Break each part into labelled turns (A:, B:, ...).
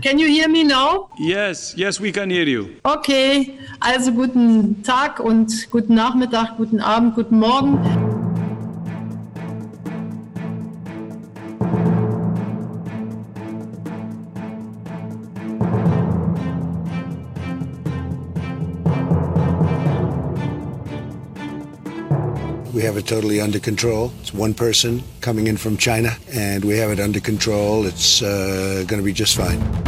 A: Can you hear me now?
B: Yes, yes, we can hear you.
A: Okay, also guten Tag und guten Nachmittag, guten Abend, guten Morgen.
C: We have it totally under control. It's one person coming in from China, and we have it under control. It's uh, going to be just fine.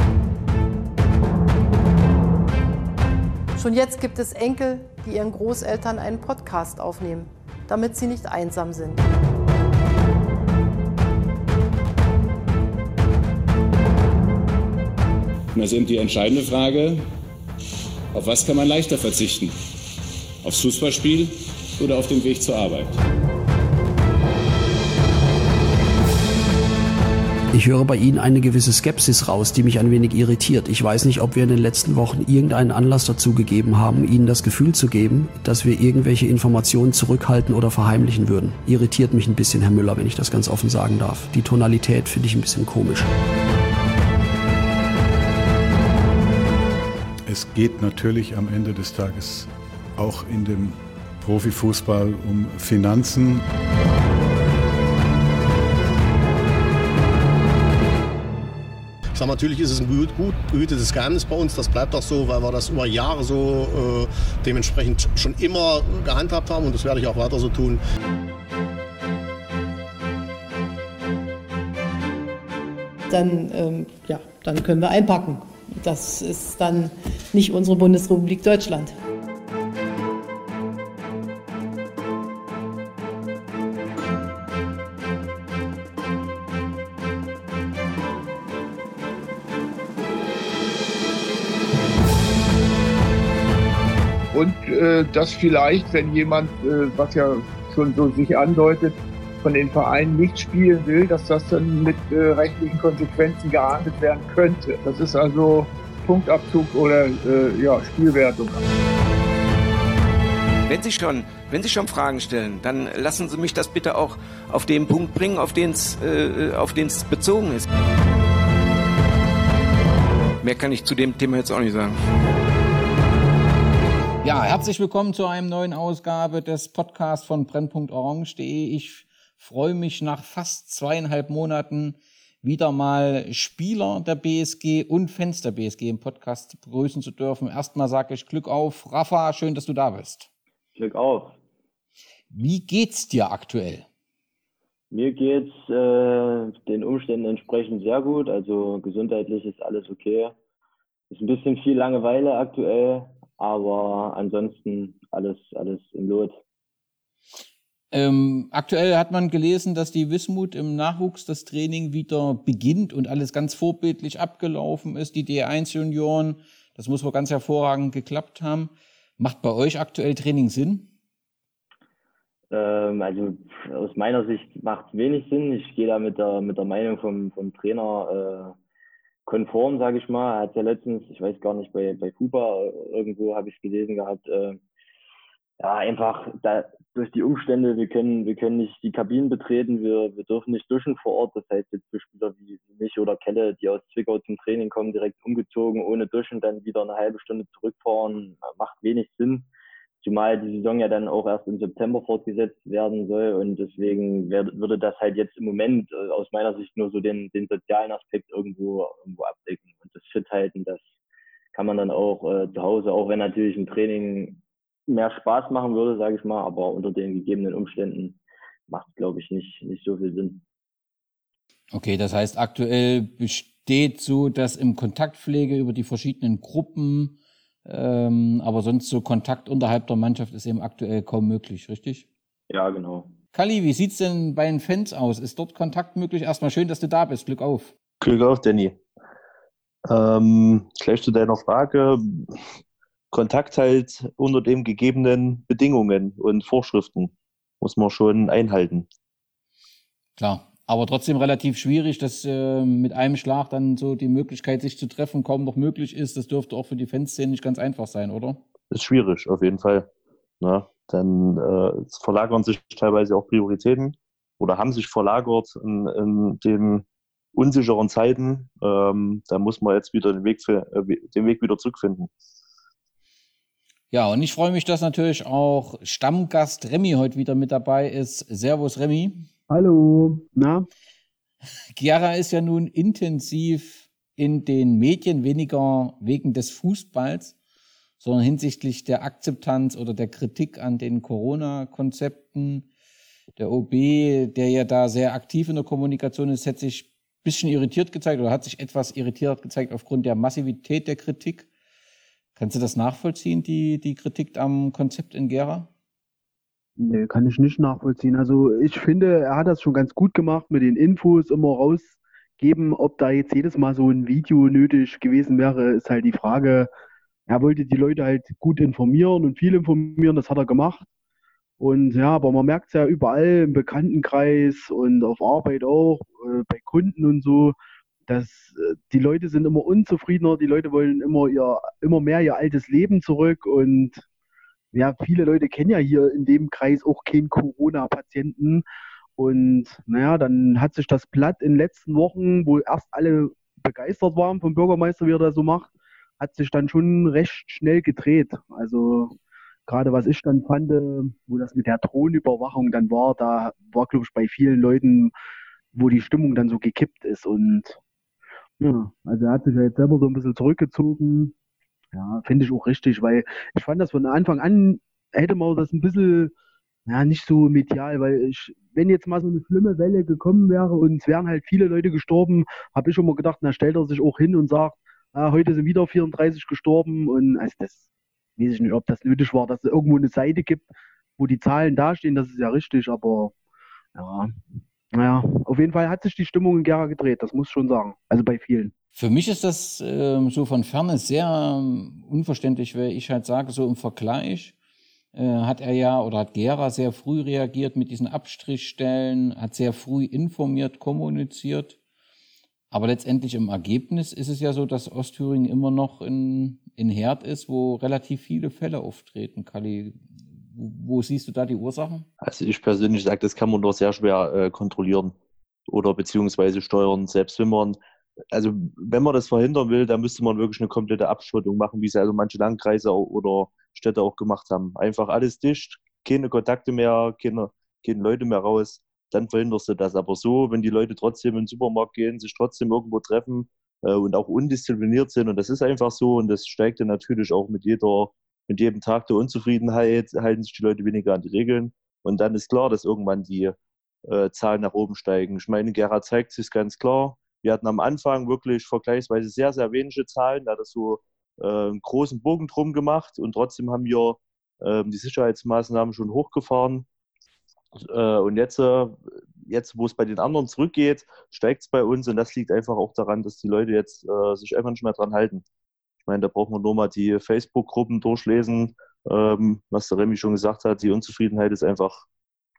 D: Schon jetzt gibt es Enkel, die ihren Großeltern einen Podcast aufnehmen, damit sie nicht einsam sind.
E: Und das ist eben die entscheidende Frage, auf was kann man leichter verzichten? Aufs Fußballspiel oder auf den Weg zur Arbeit?
F: Ich höre bei Ihnen eine gewisse Skepsis raus, die mich ein wenig irritiert. Ich weiß nicht, ob wir in den letzten Wochen irgendeinen Anlass dazu gegeben haben, Ihnen das Gefühl zu geben, dass wir irgendwelche Informationen zurückhalten oder verheimlichen würden. Irritiert mich ein bisschen, Herr Müller, wenn ich das ganz offen sagen darf. Die Tonalität finde ich ein bisschen komisch.
G: Es geht natürlich am Ende des Tages auch in dem Profifußball um Finanzen.
H: Sag, natürlich ist es ein gut, gut behütetes Geheimnis bei uns. Das bleibt auch so, weil wir das über Jahre so äh, dementsprechend schon immer gehandhabt haben und das werde ich auch weiter so tun.
D: Dann, ähm, ja, dann können wir einpacken. Das ist dann nicht unsere Bundesrepublik Deutschland.
I: Und äh, dass vielleicht, wenn jemand, äh, was ja schon so sich andeutet, von den Vereinen nicht spielen will, dass das dann mit äh, rechtlichen Konsequenzen geahndet werden könnte. Das ist also Punktabzug oder äh, ja, Spielwertung.
J: Wenn Sie schon, wenn Sie schon Fragen stellen, dann lassen Sie mich das bitte auch auf den Punkt bringen, auf den es äh, auf den es bezogen ist. Mehr kann ich zu dem Thema jetzt auch nicht sagen.
K: Ja, herzlich willkommen zu einem neuen Ausgabe des Podcasts von Brennpunktorange.de. Ich freue mich nach fast zweieinhalb Monaten wieder mal Spieler der BSG und Fans der BSG im Podcast begrüßen zu dürfen. Erstmal sage ich Glück auf. Rafa, schön, dass du da bist.
L: Glück auf.
K: Wie geht's dir aktuell?
L: Mir geht's äh, den Umständen entsprechend sehr gut. Also gesundheitlich ist alles okay. Ist ein bisschen viel Langeweile aktuell, aber ansonsten alles, alles im Lot.
K: Ähm, aktuell hat man gelesen, dass die Wismut im Nachwuchs das Training wieder beginnt und alles ganz vorbildlich abgelaufen ist. Die D1-Junioren, das muss wohl ganz hervorragend geklappt haben. Macht bei euch aktuell Training Sinn?
L: Ähm, also aus meiner Sicht macht es wenig Sinn. Ich gehe da mit der, mit der Meinung vom, vom Trainer äh, konform, sage ich mal. Er hat ja letztens, ich weiß gar nicht, bei, bei Kuba äh, irgendwo habe ich es gelesen gehabt, äh, ja, einfach da, durch die Umstände, wir können, wir können nicht die Kabinen betreten, wir, wir dürfen nicht duschen vor Ort. Das heißt, jetzt für Spieler wie, wie mich oder Kelle, die aus Zwickau zum Training kommen, direkt umgezogen, ohne Duschen, dann wieder eine halbe Stunde zurückfahren, macht wenig Sinn. Zumal die Saison ja dann auch erst im September fortgesetzt werden soll und deswegen wär, würde das halt jetzt im Moment äh, aus meiner Sicht nur so den, den sozialen Aspekt irgendwo, irgendwo abdecken und das Fit halten, das kann man dann auch äh, zu Hause, auch wenn natürlich ein Training mehr Spaß machen würde, sage ich mal, aber unter den gegebenen Umständen macht es, glaube ich, nicht, nicht so viel Sinn.
K: Okay, das heißt, aktuell besteht so, dass im Kontaktpflege über die verschiedenen Gruppen ähm, aber sonst so Kontakt unterhalb der Mannschaft ist eben aktuell kaum möglich, richtig?
L: Ja, genau.
K: Kali, wie sieht's denn bei den Fans aus? Ist dort Kontakt möglich? Erstmal schön, dass du da bist. Glück auf.
M: Glück auf, Danny. Ähm, gleich zu deiner Frage. Kontakt halt unter den gegebenen Bedingungen und Vorschriften muss man schon einhalten.
K: Klar, aber trotzdem relativ schwierig, dass äh, mit einem Schlag dann so die Möglichkeit, sich zu treffen, kaum noch möglich ist. Das dürfte auch für die Fanszene nicht ganz einfach sein, oder?
M: Das ist schwierig, auf jeden Fall. Na, dann äh, verlagern sich teilweise auch Prioritäten oder haben sich verlagert in, in dem unsicheren Zeiten, ähm, da muss man jetzt wieder den Weg, für, äh, den Weg wieder zurückfinden.
K: Ja, und ich freue mich, dass natürlich auch Stammgast Remy heute wieder mit dabei ist. Servus Remy.
N: Hallo, na?
K: Chiara ist ja nun intensiv in den Medien, weniger wegen des Fußballs, sondern hinsichtlich der Akzeptanz oder der Kritik an den Corona-Konzepten. Der OB, der ja da sehr aktiv in der Kommunikation ist, hat sich ein bisschen irritiert gezeigt oder hat sich etwas irritiert gezeigt aufgrund der Massivität der Kritik. Kannst du das nachvollziehen, die, die Kritik am Konzept in Gera?
N: Nee, kann ich nicht nachvollziehen. Also ich finde, er hat das schon ganz gut gemacht mit den Infos immer rausgeben. Ob da jetzt jedes Mal so ein Video nötig gewesen wäre, ist halt die Frage. Er wollte die Leute halt gut informieren und viel informieren, das hat er gemacht. Und ja, aber man merkt es ja überall im Bekanntenkreis und auf Arbeit auch, äh, bei Kunden und so, dass äh, die Leute sind immer unzufriedener, die Leute wollen immer ihr, immer mehr ihr altes Leben zurück und ja, viele Leute kennen ja hier in dem Kreis auch keinen Corona-Patienten. Und naja, dann hat sich das Blatt in den letzten Wochen, wo erst alle begeistert waren vom Bürgermeister, wie er das so macht, hat sich dann schon recht schnell gedreht. Also gerade was ich dann fand, wo das mit der Drohnenüberwachung dann war, da war, glaube ich, bei vielen Leuten, wo die Stimmung dann so gekippt ist. Und ja, also er hat sich ja jetzt selber so ein bisschen zurückgezogen. Ja, finde ich auch richtig, weil ich fand das von Anfang an, hätte man das ein bisschen, ja, nicht so medial, weil ich, wenn jetzt mal so eine schlimme Welle gekommen wäre und es wären halt viele Leute gestorben, habe ich immer gedacht, na stellt er sich auch hin und sagt, ah, heute sind wieder 34 gestorben und also das weiß ich nicht, ob das nötig war, dass es irgendwo eine Seite gibt, wo die Zahlen dastehen, das ist ja richtig, aber ja, naja, auf jeden Fall hat sich die Stimmung in Gera gedreht, das muss ich schon sagen. Also bei vielen.
K: Für mich ist das äh, so von ferne sehr äh, unverständlich, weil ich halt sage, so im Vergleich äh, hat er ja oder hat Gera sehr früh reagiert mit diesen Abstrichstellen, hat sehr früh informiert, kommuniziert. Aber letztendlich im Ergebnis ist es ja so, dass Ostthüringen immer noch in, in Herd ist, wo relativ viele Fälle auftreten. Kali, wo siehst du da die Ursachen?
M: Also ich persönlich sage, das kann man doch sehr schwer äh, kontrollieren oder beziehungsweise steuern. Selbst wenn man, also wenn man das verhindern will, dann müsste man wirklich eine komplette Abschottung machen, wie es also manche Landkreise oder Städte auch gemacht haben. Einfach alles dicht, keine Kontakte mehr, keine, keine Leute mehr raus, dann verhinderst du das. Aber so, wenn die Leute trotzdem in den Supermarkt gehen, sich trotzdem irgendwo treffen äh, und auch undiszipliniert sind, und das ist einfach so, und das steigt dann natürlich auch mit jeder mit jedem Tag der Unzufriedenheit halten sich die Leute weniger an die Regeln. Und dann ist klar, dass irgendwann die äh, Zahlen nach oben steigen. Ich meine, Gera zeigt sich ganz klar. Wir hatten am Anfang wirklich vergleichsweise sehr, sehr wenige Zahlen. Da hat das so äh, einen großen Bogen drum gemacht und trotzdem haben wir äh, die Sicherheitsmaßnahmen schon hochgefahren. Äh, und jetzt, äh, jetzt, wo es bei den anderen zurückgeht, steigt es bei uns und das liegt einfach auch daran, dass die Leute jetzt sich einfach nicht mehr dran halten. Ich meine, da braucht man nur mal die Facebook-Gruppen durchlesen, ähm, was der Remy schon gesagt hat. Die Unzufriedenheit ist einfach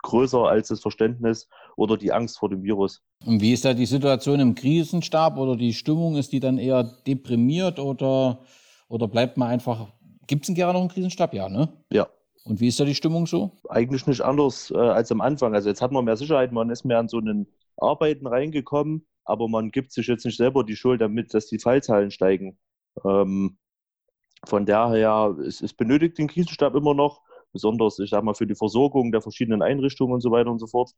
M: größer als das Verständnis oder die Angst vor dem Virus.
K: Und wie ist da die Situation im Krisenstab oder die Stimmung? Ist die dann eher deprimiert oder, oder bleibt man einfach. Gibt es in Gera noch einen Krisenstab? Ja, ne?
M: Ja.
K: Und wie ist da die Stimmung so?
M: Eigentlich nicht anders äh, als am Anfang. Also jetzt hat man mehr Sicherheit, man ist mehr an so einen Arbeiten reingekommen, aber man gibt sich jetzt nicht selber die Schuld damit, dass die Fallzahlen steigen. Ähm, von daher, es, es benötigt den Krisenstab immer noch, besonders, ich sag mal, für die Versorgung der verschiedenen Einrichtungen und so weiter und so fort.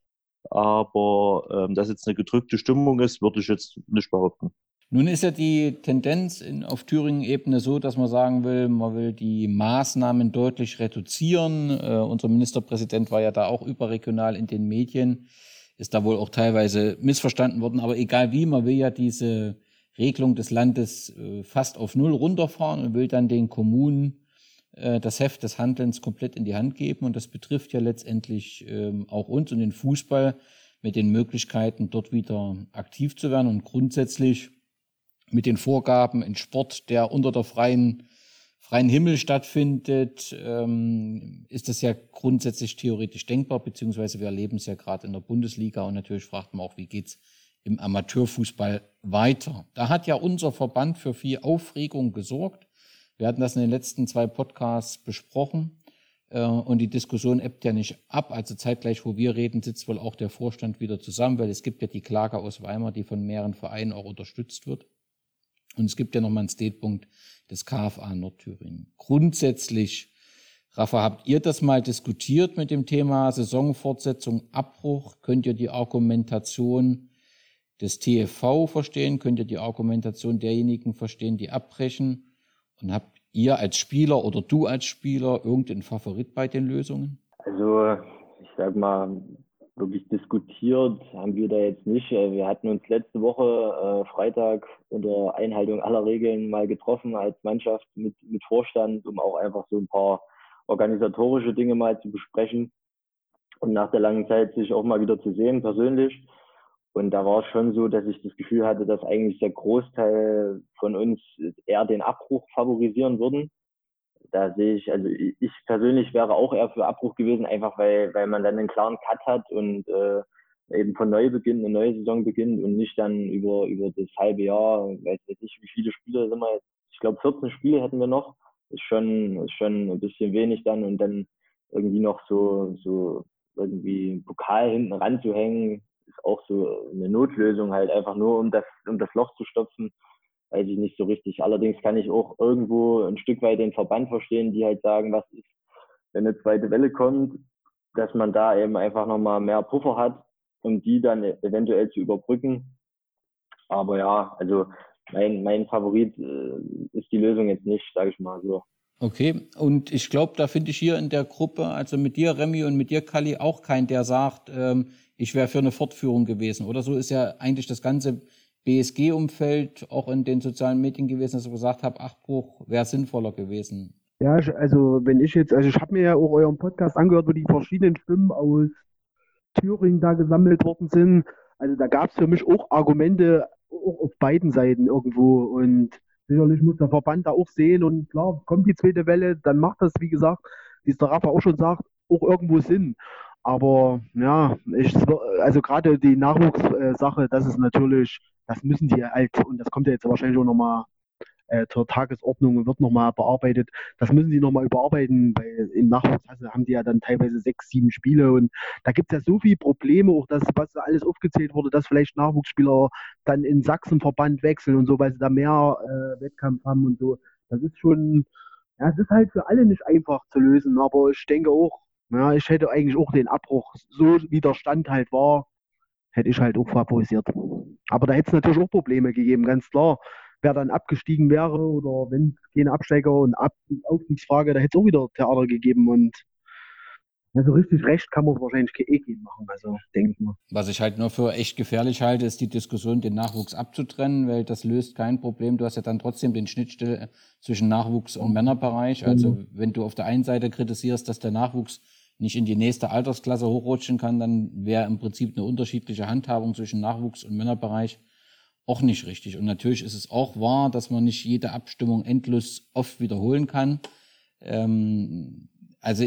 M: Aber ähm, dass jetzt eine gedrückte Stimmung ist, würde ich jetzt nicht behaupten.
K: Nun ist ja die Tendenz in, auf Thüringen-Ebene so, dass man sagen will, man will die Maßnahmen deutlich reduzieren. Äh, unser Ministerpräsident war ja da auch überregional in den Medien, ist da wohl auch teilweise missverstanden worden. Aber egal wie, man will ja diese Regelung des Landes äh, fast auf Null runterfahren und will dann den Kommunen das Heft des Handelns komplett in die Hand geben. Und das betrifft ja letztendlich ähm, auch uns und den Fußball mit den Möglichkeiten, dort wieder aktiv zu werden und grundsätzlich mit den Vorgaben in Sport, der unter der freien, freien Himmel stattfindet, ähm, ist das ja grundsätzlich theoretisch denkbar, beziehungsweise wir erleben es ja gerade in der Bundesliga und natürlich fragt man auch, wie geht's im Amateurfußball weiter. Da hat ja unser Verband für viel Aufregung gesorgt. Wir hatten das in den letzten zwei Podcasts besprochen. Äh, und die Diskussion ebbt ja nicht ab. Also zeitgleich, wo wir reden, sitzt wohl auch der Vorstand wieder zusammen, weil es gibt ja die Klage aus Weimar, die von mehreren Vereinen auch unterstützt wird. Und es gibt ja nochmal einen Statepunkt des KFA Nordthüringen. Grundsätzlich, Rafa, habt ihr das mal diskutiert mit dem Thema Saisonfortsetzung, Abbruch? Könnt ihr die Argumentation des TFV verstehen? Könnt ihr die Argumentation derjenigen verstehen, die abbrechen? Und habt ihr als Spieler oder du als Spieler irgendeinen Favorit bei den Lösungen?
L: Also, ich sag mal, wirklich diskutiert haben wir da jetzt nicht. Äh, wir hatten uns letzte Woche äh, Freitag unter Einhaltung aller Regeln mal getroffen als Mannschaft mit, mit Vorstand, um auch einfach so ein paar organisatorische Dinge mal zu besprechen und nach der langen Zeit sich auch mal wieder zu sehen persönlich. Und da war es schon so, dass ich das Gefühl hatte, dass eigentlich der Großteil von uns eher den Abbruch favorisieren würden. Da sehe ich, also ich persönlich wäre auch eher für Abbruch gewesen, einfach weil, weil man dann einen klaren Cut hat und äh, eben von neu beginnt, eine neue Saison beginnt und nicht dann über, über das halbe Jahr, weiß nicht, wie viele Spiele sind wir jetzt, ich glaube 14 Spiele hätten wir noch, ist schon, ist schon ein bisschen wenig dann und dann irgendwie noch so, so irgendwie Pokal hinten ranzuhängen, ist auch so eine Notlösung halt einfach nur, um das, um das Loch zu stopfen, weiß ich nicht so richtig. Allerdings kann ich auch irgendwo ein Stück weit den Verband verstehen, die halt sagen, was ist, wenn eine zweite Welle kommt, dass man da eben einfach nochmal mehr Puffer hat, um die dann eventuell zu überbrücken. Aber ja, also mein, mein Favorit äh, ist die Lösung jetzt nicht, sage ich mal so.
K: Okay, und ich glaube, da finde ich hier in der Gruppe, also mit dir, Remy, und mit dir, Kali, auch keinen, der sagt, ähm, ich wäre für eine Fortführung gewesen. Oder so ist ja eigentlich das ganze BSG-Umfeld auch in den sozialen Medien gewesen, dass ich gesagt habe, Achtbruch wäre sinnvoller gewesen.
N: Ja, also wenn ich jetzt, also ich habe mir ja auch euren Podcast angehört, wo die verschiedenen Stimmen aus Thüringen da gesammelt worden sind. Also da gab es für mich auch Argumente auch auf beiden Seiten irgendwo und sicherlich muss der Verband da auch sehen und klar, kommt die zweite Welle, dann macht das, wie gesagt, wie es der Rafa auch schon sagt, auch irgendwo Sinn. Aber ja, ich, also gerade die Nachwuchssache, das ist natürlich, das müssen die halt, und das kommt ja jetzt wahrscheinlich auch nochmal äh, zur Tagesordnung wird nochmal bearbeitet. Das müssen die nochmal überarbeiten, weil im Nachwuchs haben die ja dann teilweise sechs, sieben Spiele und da gibt es ja so viele Probleme, auch das, was alles aufgezählt wurde, dass vielleicht Nachwuchsspieler dann in Sachsenverband wechseln und so, weil sie da mehr äh, Wettkampf haben und so. Das ist schon, ja, es ist halt für alle nicht einfach zu lösen, aber ich denke auch, ja, ich hätte eigentlich auch den Abbruch, so wie der Stand halt war, hätte ich halt auch favorisiert. Aber da hätte es natürlich auch Probleme gegeben, ganz klar. Wer dann abgestiegen wäre oder wenn keine Absteiger und Ab Aufstiegsfrage, da hätte es auch wieder Theater gegeben und ja, so richtig recht kann man wahrscheinlich eh gehen machen, also denke ich mal.
K: Was ich halt nur für echt gefährlich halte, ist die Diskussion, den Nachwuchs abzutrennen, weil das löst kein Problem. Du hast ja dann trotzdem den Schnittstelle zwischen Nachwuchs und Männerbereich. Also mhm. wenn du auf der einen Seite kritisierst, dass der Nachwuchs nicht in die nächste Altersklasse hochrutschen kann, dann wäre im Prinzip eine unterschiedliche Handhabung zwischen Nachwuchs- und Männerbereich auch nicht richtig. Und natürlich ist es auch wahr, dass man nicht jede Abstimmung endlos oft wiederholen kann. Ähm, also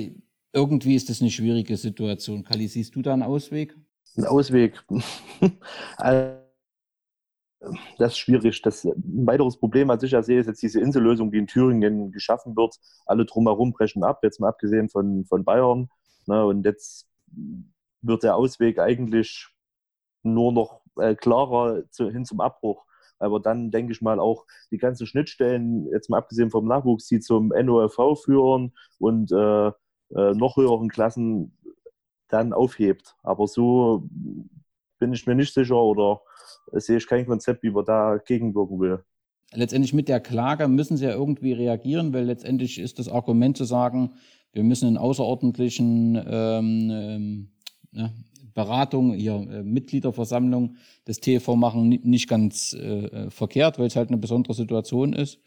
K: irgendwie ist das eine schwierige Situation. Kali, siehst du da einen Ausweg?
M: Ein Ausweg. das ist schwierig. Das, ein weiteres Problem, was ich ja sehe, ist jetzt diese Insellösung, die in Thüringen geschaffen wird. Alle drumherum brechen ab, jetzt mal abgesehen von, von Bayern. Ne, und jetzt wird der Ausweg eigentlich nur noch äh, klarer zu, hin zum Abbruch. Aber dann denke ich mal auch die ganzen Schnittstellen, jetzt mal abgesehen vom Nachwuchs, die zum NOFV führen und äh, äh, noch höheren Klassen dann aufhebt. Aber so bin ich mir nicht sicher oder sehe ich kein Konzept, wie man da gegenwirken will.
K: Letztendlich mit der Klage müssen sie ja irgendwie reagieren, weil letztendlich ist das Argument zu sagen, wir müssen in außerordentlichen ähm, ähm, ja, Beratung, hier äh, Mitgliederversammlung des TV machen, nicht ganz äh, verkehrt, weil es halt eine besondere Situation ist.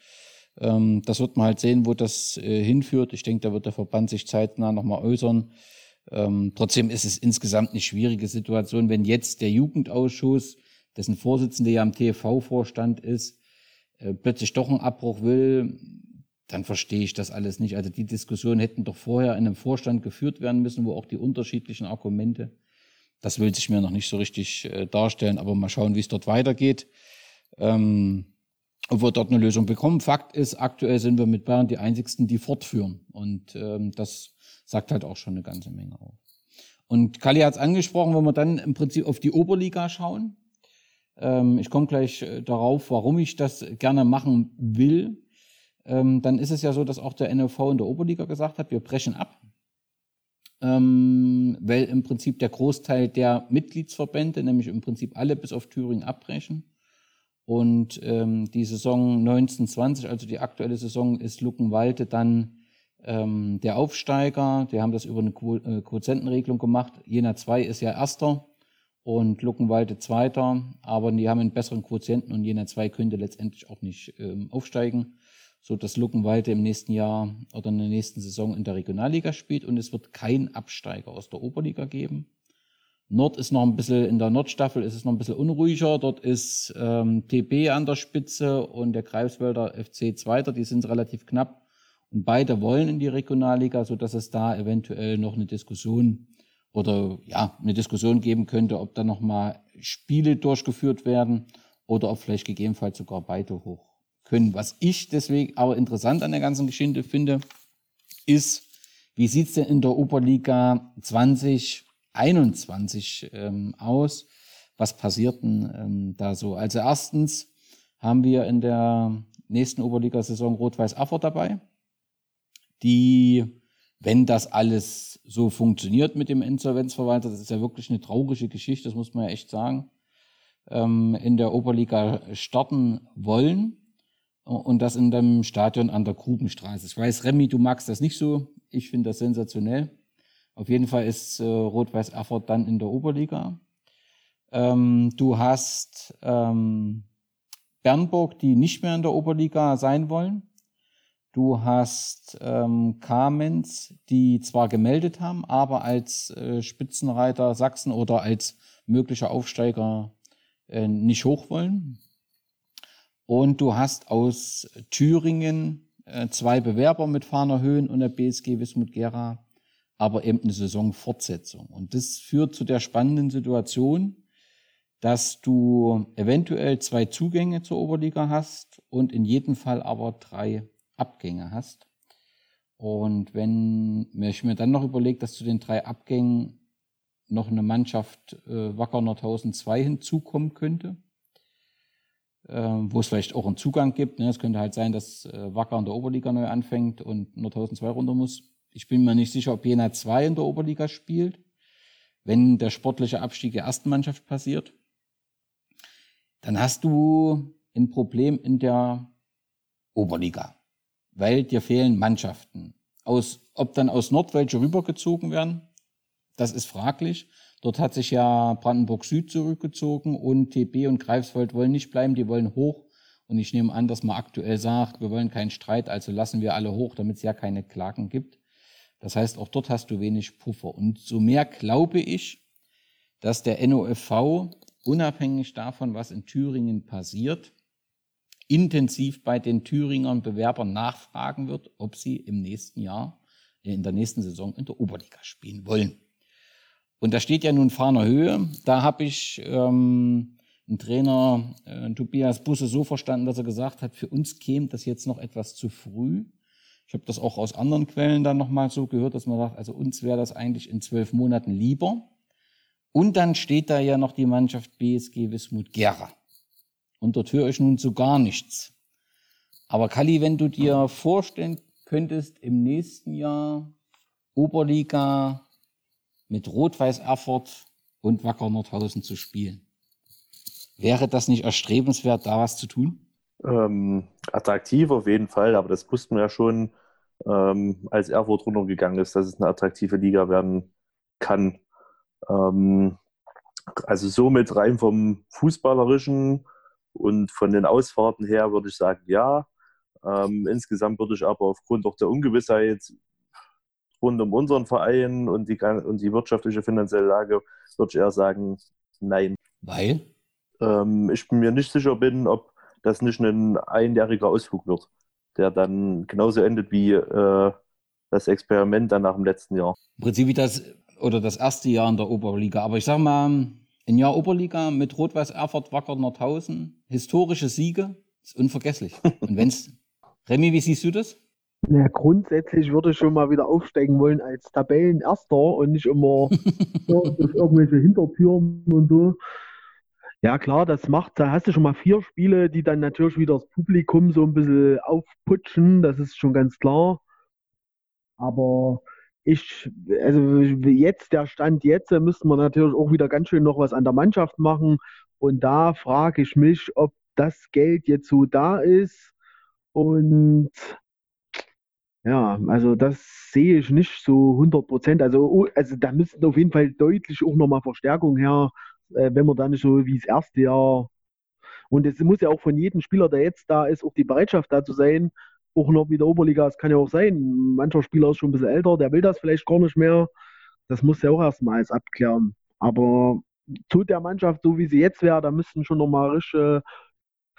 K: Ähm, das wird man halt sehen, wo das äh, hinführt. Ich denke, da wird der Verband sich zeitnah nochmal äußern. Ähm, trotzdem ist es insgesamt eine schwierige Situation, wenn jetzt der Jugendausschuss, dessen Vorsitzende ja am TV-Vorstand ist, äh, plötzlich doch einen Abbruch will, dann verstehe ich das alles nicht. Also die Diskussion hätten doch vorher in einem Vorstand geführt werden müssen, wo auch die unterschiedlichen Argumente, das will sich mir noch nicht so richtig äh, darstellen, aber mal schauen, wie es dort weitergeht. Ähm, ob wir dort eine Lösung bekommen. Fakt ist, aktuell sind wir mit Bayern die einzigsten, die fortführen. Und ähm, das sagt halt auch schon eine ganze Menge auf. Und Kali hat es angesprochen, wenn wir dann im Prinzip auf die Oberliga schauen. Ähm, ich komme gleich äh, darauf, warum ich das gerne machen will. Ähm, dann ist es ja so, dass auch der NOV in der Oberliga gesagt hat, wir brechen ab. Ähm, weil im Prinzip der Großteil der Mitgliedsverbände, nämlich im Prinzip alle bis auf Thüringen abbrechen. Und ähm, die Saison 1920, also die aktuelle Saison, ist Luckenwalde dann ähm, der Aufsteiger. Die haben das über eine äh, Quotientenregelung gemacht. Jena 2 ist ja Erster und Luckenwalde Zweiter, aber die haben einen besseren Quotienten und Jena 2 könnte letztendlich auch nicht ähm, aufsteigen, so dass Luckenwalde im nächsten Jahr oder in der nächsten Saison in der Regionalliga spielt und es wird kein Absteiger aus der Oberliga geben. Nord ist noch ein bisschen, in der Nordstaffel ist es noch ein bisschen unruhiger. Dort ist ähm, TB an der Spitze und der Greifswälder FC Zweiter. Die sind relativ knapp. Und beide wollen in die Regionalliga, so dass es da eventuell noch eine Diskussion oder ja, eine Diskussion geben könnte, ob da nochmal Spiele durchgeführt werden oder ob vielleicht gegebenenfalls sogar beide hoch können. Was ich deswegen aber interessant an der ganzen Geschichte finde, ist, wie sieht's denn in der Oberliga 20 21 ähm, aus. Was passiert denn ähm, da so? Also erstens haben wir in der nächsten Oberligasaison Rot-Weiß Affer dabei, die, wenn das alles so funktioniert mit dem Insolvenzverwalter, das ist ja wirklich eine traurige Geschichte, das muss man ja echt sagen, ähm, in der Oberliga starten wollen und das in dem Stadion an der Grubenstraße. Ich weiß, Remy, du magst das nicht so. Ich finde das sensationell. Auf jeden Fall ist äh, Rot-Weiß Erfurt dann in der Oberliga. Ähm, du hast ähm, Bernburg, die nicht mehr in der Oberliga sein wollen. Du hast ähm, Kamenz, die zwar gemeldet haben, aber als äh, Spitzenreiter Sachsen oder als möglicher Aufsteiger äh, nicht hoch wollen. Und du hast aus Thüringen äh, zwei Bewerber mit Fahner Höhen und der BSG Wismut Gera aber eben eine Saisonfortsetzung. Und das führt zu der spannenden Situation, dass du eventuell zwei Zugänge zur Oberliga hast und in jedem Fall aber drei Abgänge hast. Und wenn ich mir dann noch überlege, dass zu den drei Abgängen noch eine Mannschaft äh, Wacker Nordhausen 2 hinzukommen könnte, wo es vielleicht auch einen Zugang gibt. Ne? Es könnte halt sein, dass äh, Wacker in der Oberliga neu anfängt und Nordhausen 2 runter muss. Ich bin mir nicht sicher, ob Jena 2 in der Oberliga spielt, wenn der sportliche Abstieg der ersten Mannschaft passiert. Dann hast du ein Problem in der Oberliga, weil dir fehlen Mannschaften. Aus, ob dann aus Nord rübergezogen werden, das ist fraglich. Dort hat sich ja Brandenburg Süd zurückgezogen und TB und Greifswald wollen nicht bleiben, die wollen hoch. Und ich nehme an, dass man aktuell sagt, wir wollen keinen Streit, also lassen wir alle hoch, damit es ja keine Klagen gibt. Das heißt, auch dort hast du wenig Puffer. Und so mehr glaube ich, dass der NOFV, unabhängig davon, was in Thüringen passiert, intensiv bei den Thüringern Bewerbern nachfragen wird, ob sie im nächsten Jahr, äh, in der nächsten Saison in der Oberliga spielen wollen. Und da steht ja nun Fahner Höhe. Da habe ich ähm, einen Trainer äh, Tobias Busse so verstanden, dass er gesagt hat, für uns käme das jetzt noch etwas zu früh. Ich habe das auch aus anderen Quellen dann nochmal so gehört, dass man sagt, also uns wäre das eigentlich in zwölf Monaten lieber. Und dann steht da ja noch die Mannschaft BSG Wismut Gera. Und dort höre ich nun so gar nichts. Aber Kali, wenn du dir vorstellen könntest, im nächsten Jahr Oberliga mit Rot-Weiß Erfurt und Wacker Nordhausen zu spielen, wäre das nicht erstrebenswert, da was zu tun?
M: Ähm, attraktiv auf jeden Fall, aber das wussten wir ja schon, ähm, als Erfurt runtergegangen ist, dass es eine attraktive Liga werden kann. Ähm, also somit rein vom Fußballerischen und von den Ausfahrten her würde ich sagen, ja. Ähm, insgesamt würde ich aber aufgrund auch der Ungewissheit rund um unseren Verein und die, und die wirtschaftliche finanzielle Lage, würde ich eher sagen, nein.
K: Weil?
M: Ähm, ich mir nicht sicher bin, ob das nicht ein einjähriger Ausflug wird, der dann genauso endet wie äh, das Experiment dann nach dem letzten Jahr.
K: Im Prinzip wie das oder das erste Jahr in der Oberliga. Aber ich sag mal, ein Jahr Oberliga mit Rot-Weiß Erfurt, Wacker, Nordhausen, historische Siege, ist unvergesslich. Und wenn's, Remy, wie siehst du das?
N: Ja, grundsätzlich würde ich schon mal wieder aufsteigen wollen als Tabellenerster und nicht immer durch irgendwelche Hintertüren und so. Ja, klar, das macht, da hast du schon mal vier Spiele, die dann natürlich wieder das Publikum so ein bisschen aufputschen, das ist schon ganz klar. Aber ich, also jetzt, der Stand jetzt, da müssten wir natürlich auch wieder ganz schön noch was an der Mannschaft machen. Und da frage ich mich, ob das Geld jetzt so da ist. Und ja, also das sehe ich nicht so 100 Prozent. Also, oh, also da müssten auf jeden Fall deutlich auch nochmal Verstärkung her, äh, wenn man da nicht so wie das erste Jahr. Und es muss ja auch von jedem Spieler, der jetzt da ist, auch die Bereitschaft da zu sein, auch noch wieder Oberliga. Es kann ja auch sein, mancher Spieler ist schon ein bisschen älter, der will das vielleicht gar nicht mehr. Das muss ja auch erstmal abklären. Aber tut der Mannschaft so, wie sie jetzt wäre, da müssten schon nochmal richtige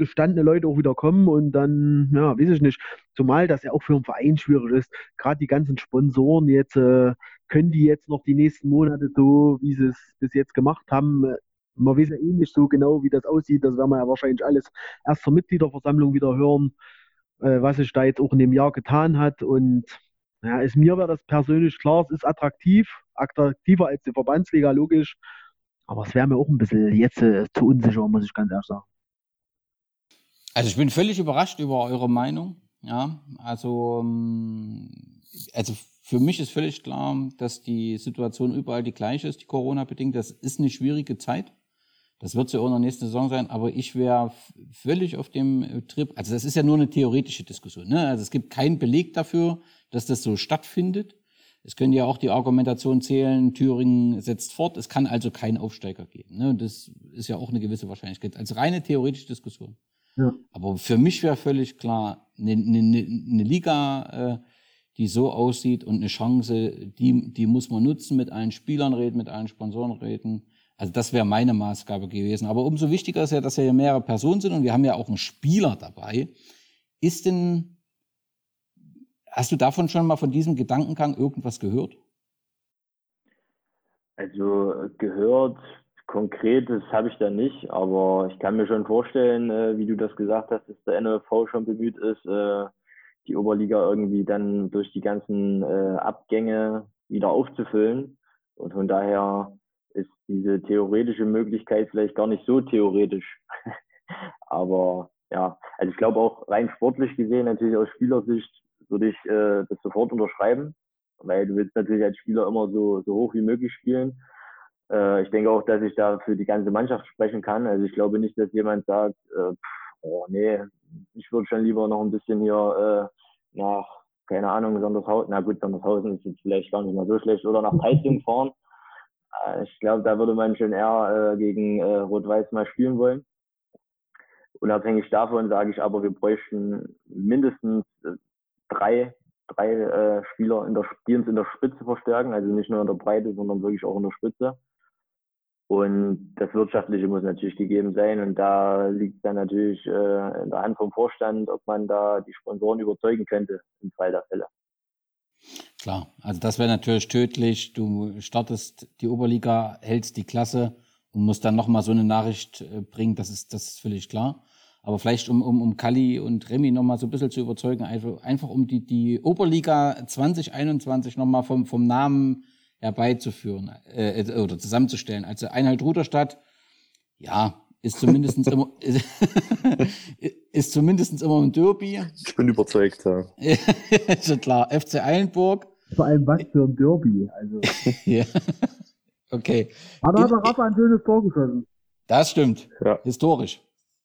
N: gestandene Leute auch wieder kommen und dann, ja, weiß ich nicht. Zumal das ja auch für einen Verein schwierig ist. Gerade die ganzen Sponsoren jetzt, äh, können die jetzt noch die nächsten Monate so, wie sie es bis jetzt gemacht haben, man weiß ja eh nicht so genau, wie das aussieht. Das werden wir ja wahrscheinlich alles erst zur Mitgliederversammlung wieder hören, äh, was sich da jetzt auch in dem Jahr getan hat. Und ja, ist mir wäre das persönlich klar, es ist attraktiv, attraktiver als die Verbandsliga, logisch. Aber es wäre mir auch ein bisschen jetzt äh, zu unsicher, muss ich ganz ehrlich sagen.
K: Also ich bin völlig überrascht über eure Meinung. Ja, also, ähm, also für mich ist völlig klar, dass die Situation überall die gleiche ist, die Corona-bedingt. Das ist eine schwierige Zeit. Das wird ja auch in der nächsten Saison sein, aber ich wäre völlig auf dem Trip. Also das ist ja nur eine theoretische Diskussion. Ne? Also es gibt keinen Beleg dafür, dass das so stattfindet. Es könnte ja auch die Argumentation zählen, Thüringen setzt fort. Es kann also keinen Aufsteiger geben. Ne? Das ist ja auch eine gewisse Wahrscheinlichkeit. Als reine theoretische Diskussion.
N: Ja.
K: Aber für mich wäre völlig klar, eine, eine, eine Liga, äh, die so aussieht und eine Chance, die, die muss man nutzen, mit allen Spielern reden, mit allen Sponsoren reden. Also das wäre meine Maßgabe gewesen. Aber umso wichtiger ist ja, dass ja mehrere Personen sind und wir haben ja auch einen Spieler dabei. Ist denn, hast du davon schon mal von diesem Gedankengang irgendwas gehört?
L: Also gehört Konkretes habe ich da nicht, aber ich kann mir schon vorstellen, äh, wie du das gesagt hast, dass der NLV schon bemüht ist, äh, die Oberliga irgendwie dann durch die ganzen äh, Abgänge wieder aufzufüllen. Und von daher ist diese theoretische Möglichkeit vielleicht gar nicht so theoretisch. aber ja, also ich glaube auch rein sportlich gesehen, natürlich aus Spielersicht, würde ich äh, das sofort unterschreiben, weil du willst natürlich als Spieler immer so, so hoch wie möglich spielen. Äh, ich denke auch, dass ich da für die ganze Mannschaft sprechen kann. Also ich glaube nicht, dass jemand sagt, äh, oh nee, ich würde schon lieber noch ein bisschen hier äh, nach, keine Ahnung, Sondershausen, na gut, Sondershausen ist jetzt vielleicht gar nicht mal so schlecht, oder nach Heizung fahren. Äh, ich glaube, da würde man schon eher äh, gegen äh, Rot-Weiß mal spielen wollen. Unabhängig davon sage ich aber, wir bräuchten mindestens äh, drei, drei äh, Spieler, in der, die uns in der Spitze verstärken, also nicht nur in der Breite, sondern wirklich auch in der Spitze. Und das Wirtschaftliche muss natürlich gegeben sein. Und da liegt dann natürlich äh, in der Hand vom Vorstand, ob man da die Sponsoren überzeugen könnte im Fall der Fälle.
K: Klar, also das wäre natürlich tödlich. Du startest die Oberliga, hältst die Klasse und musst dann nochmal so eine Nachricht äh, bringen, das ist, das ist völlig klar. Aber vielleicht um, um, um Kali und Remy nochmal so ein bisschen zu überzeugen, einfach, einfach um die, die Oberliga 2021 nochmal vom, vom Namen herbeizuführen äh, äh, oder zusammenzustellen. Also Einheit Ruderstadt, ja, ist zumindest immer ist zumindest immer ein Derby.
M: Ich bin überzeugt, ja.
K: ist schon klar. FC Eilenburg.
N: Vor allem was für ein Derby. Also.
K: ja. Okay.
N: Aber hat der Rafa ein schönes Tor geschossen.
K: Das stimmt.
M: Ja.
K: Historisch.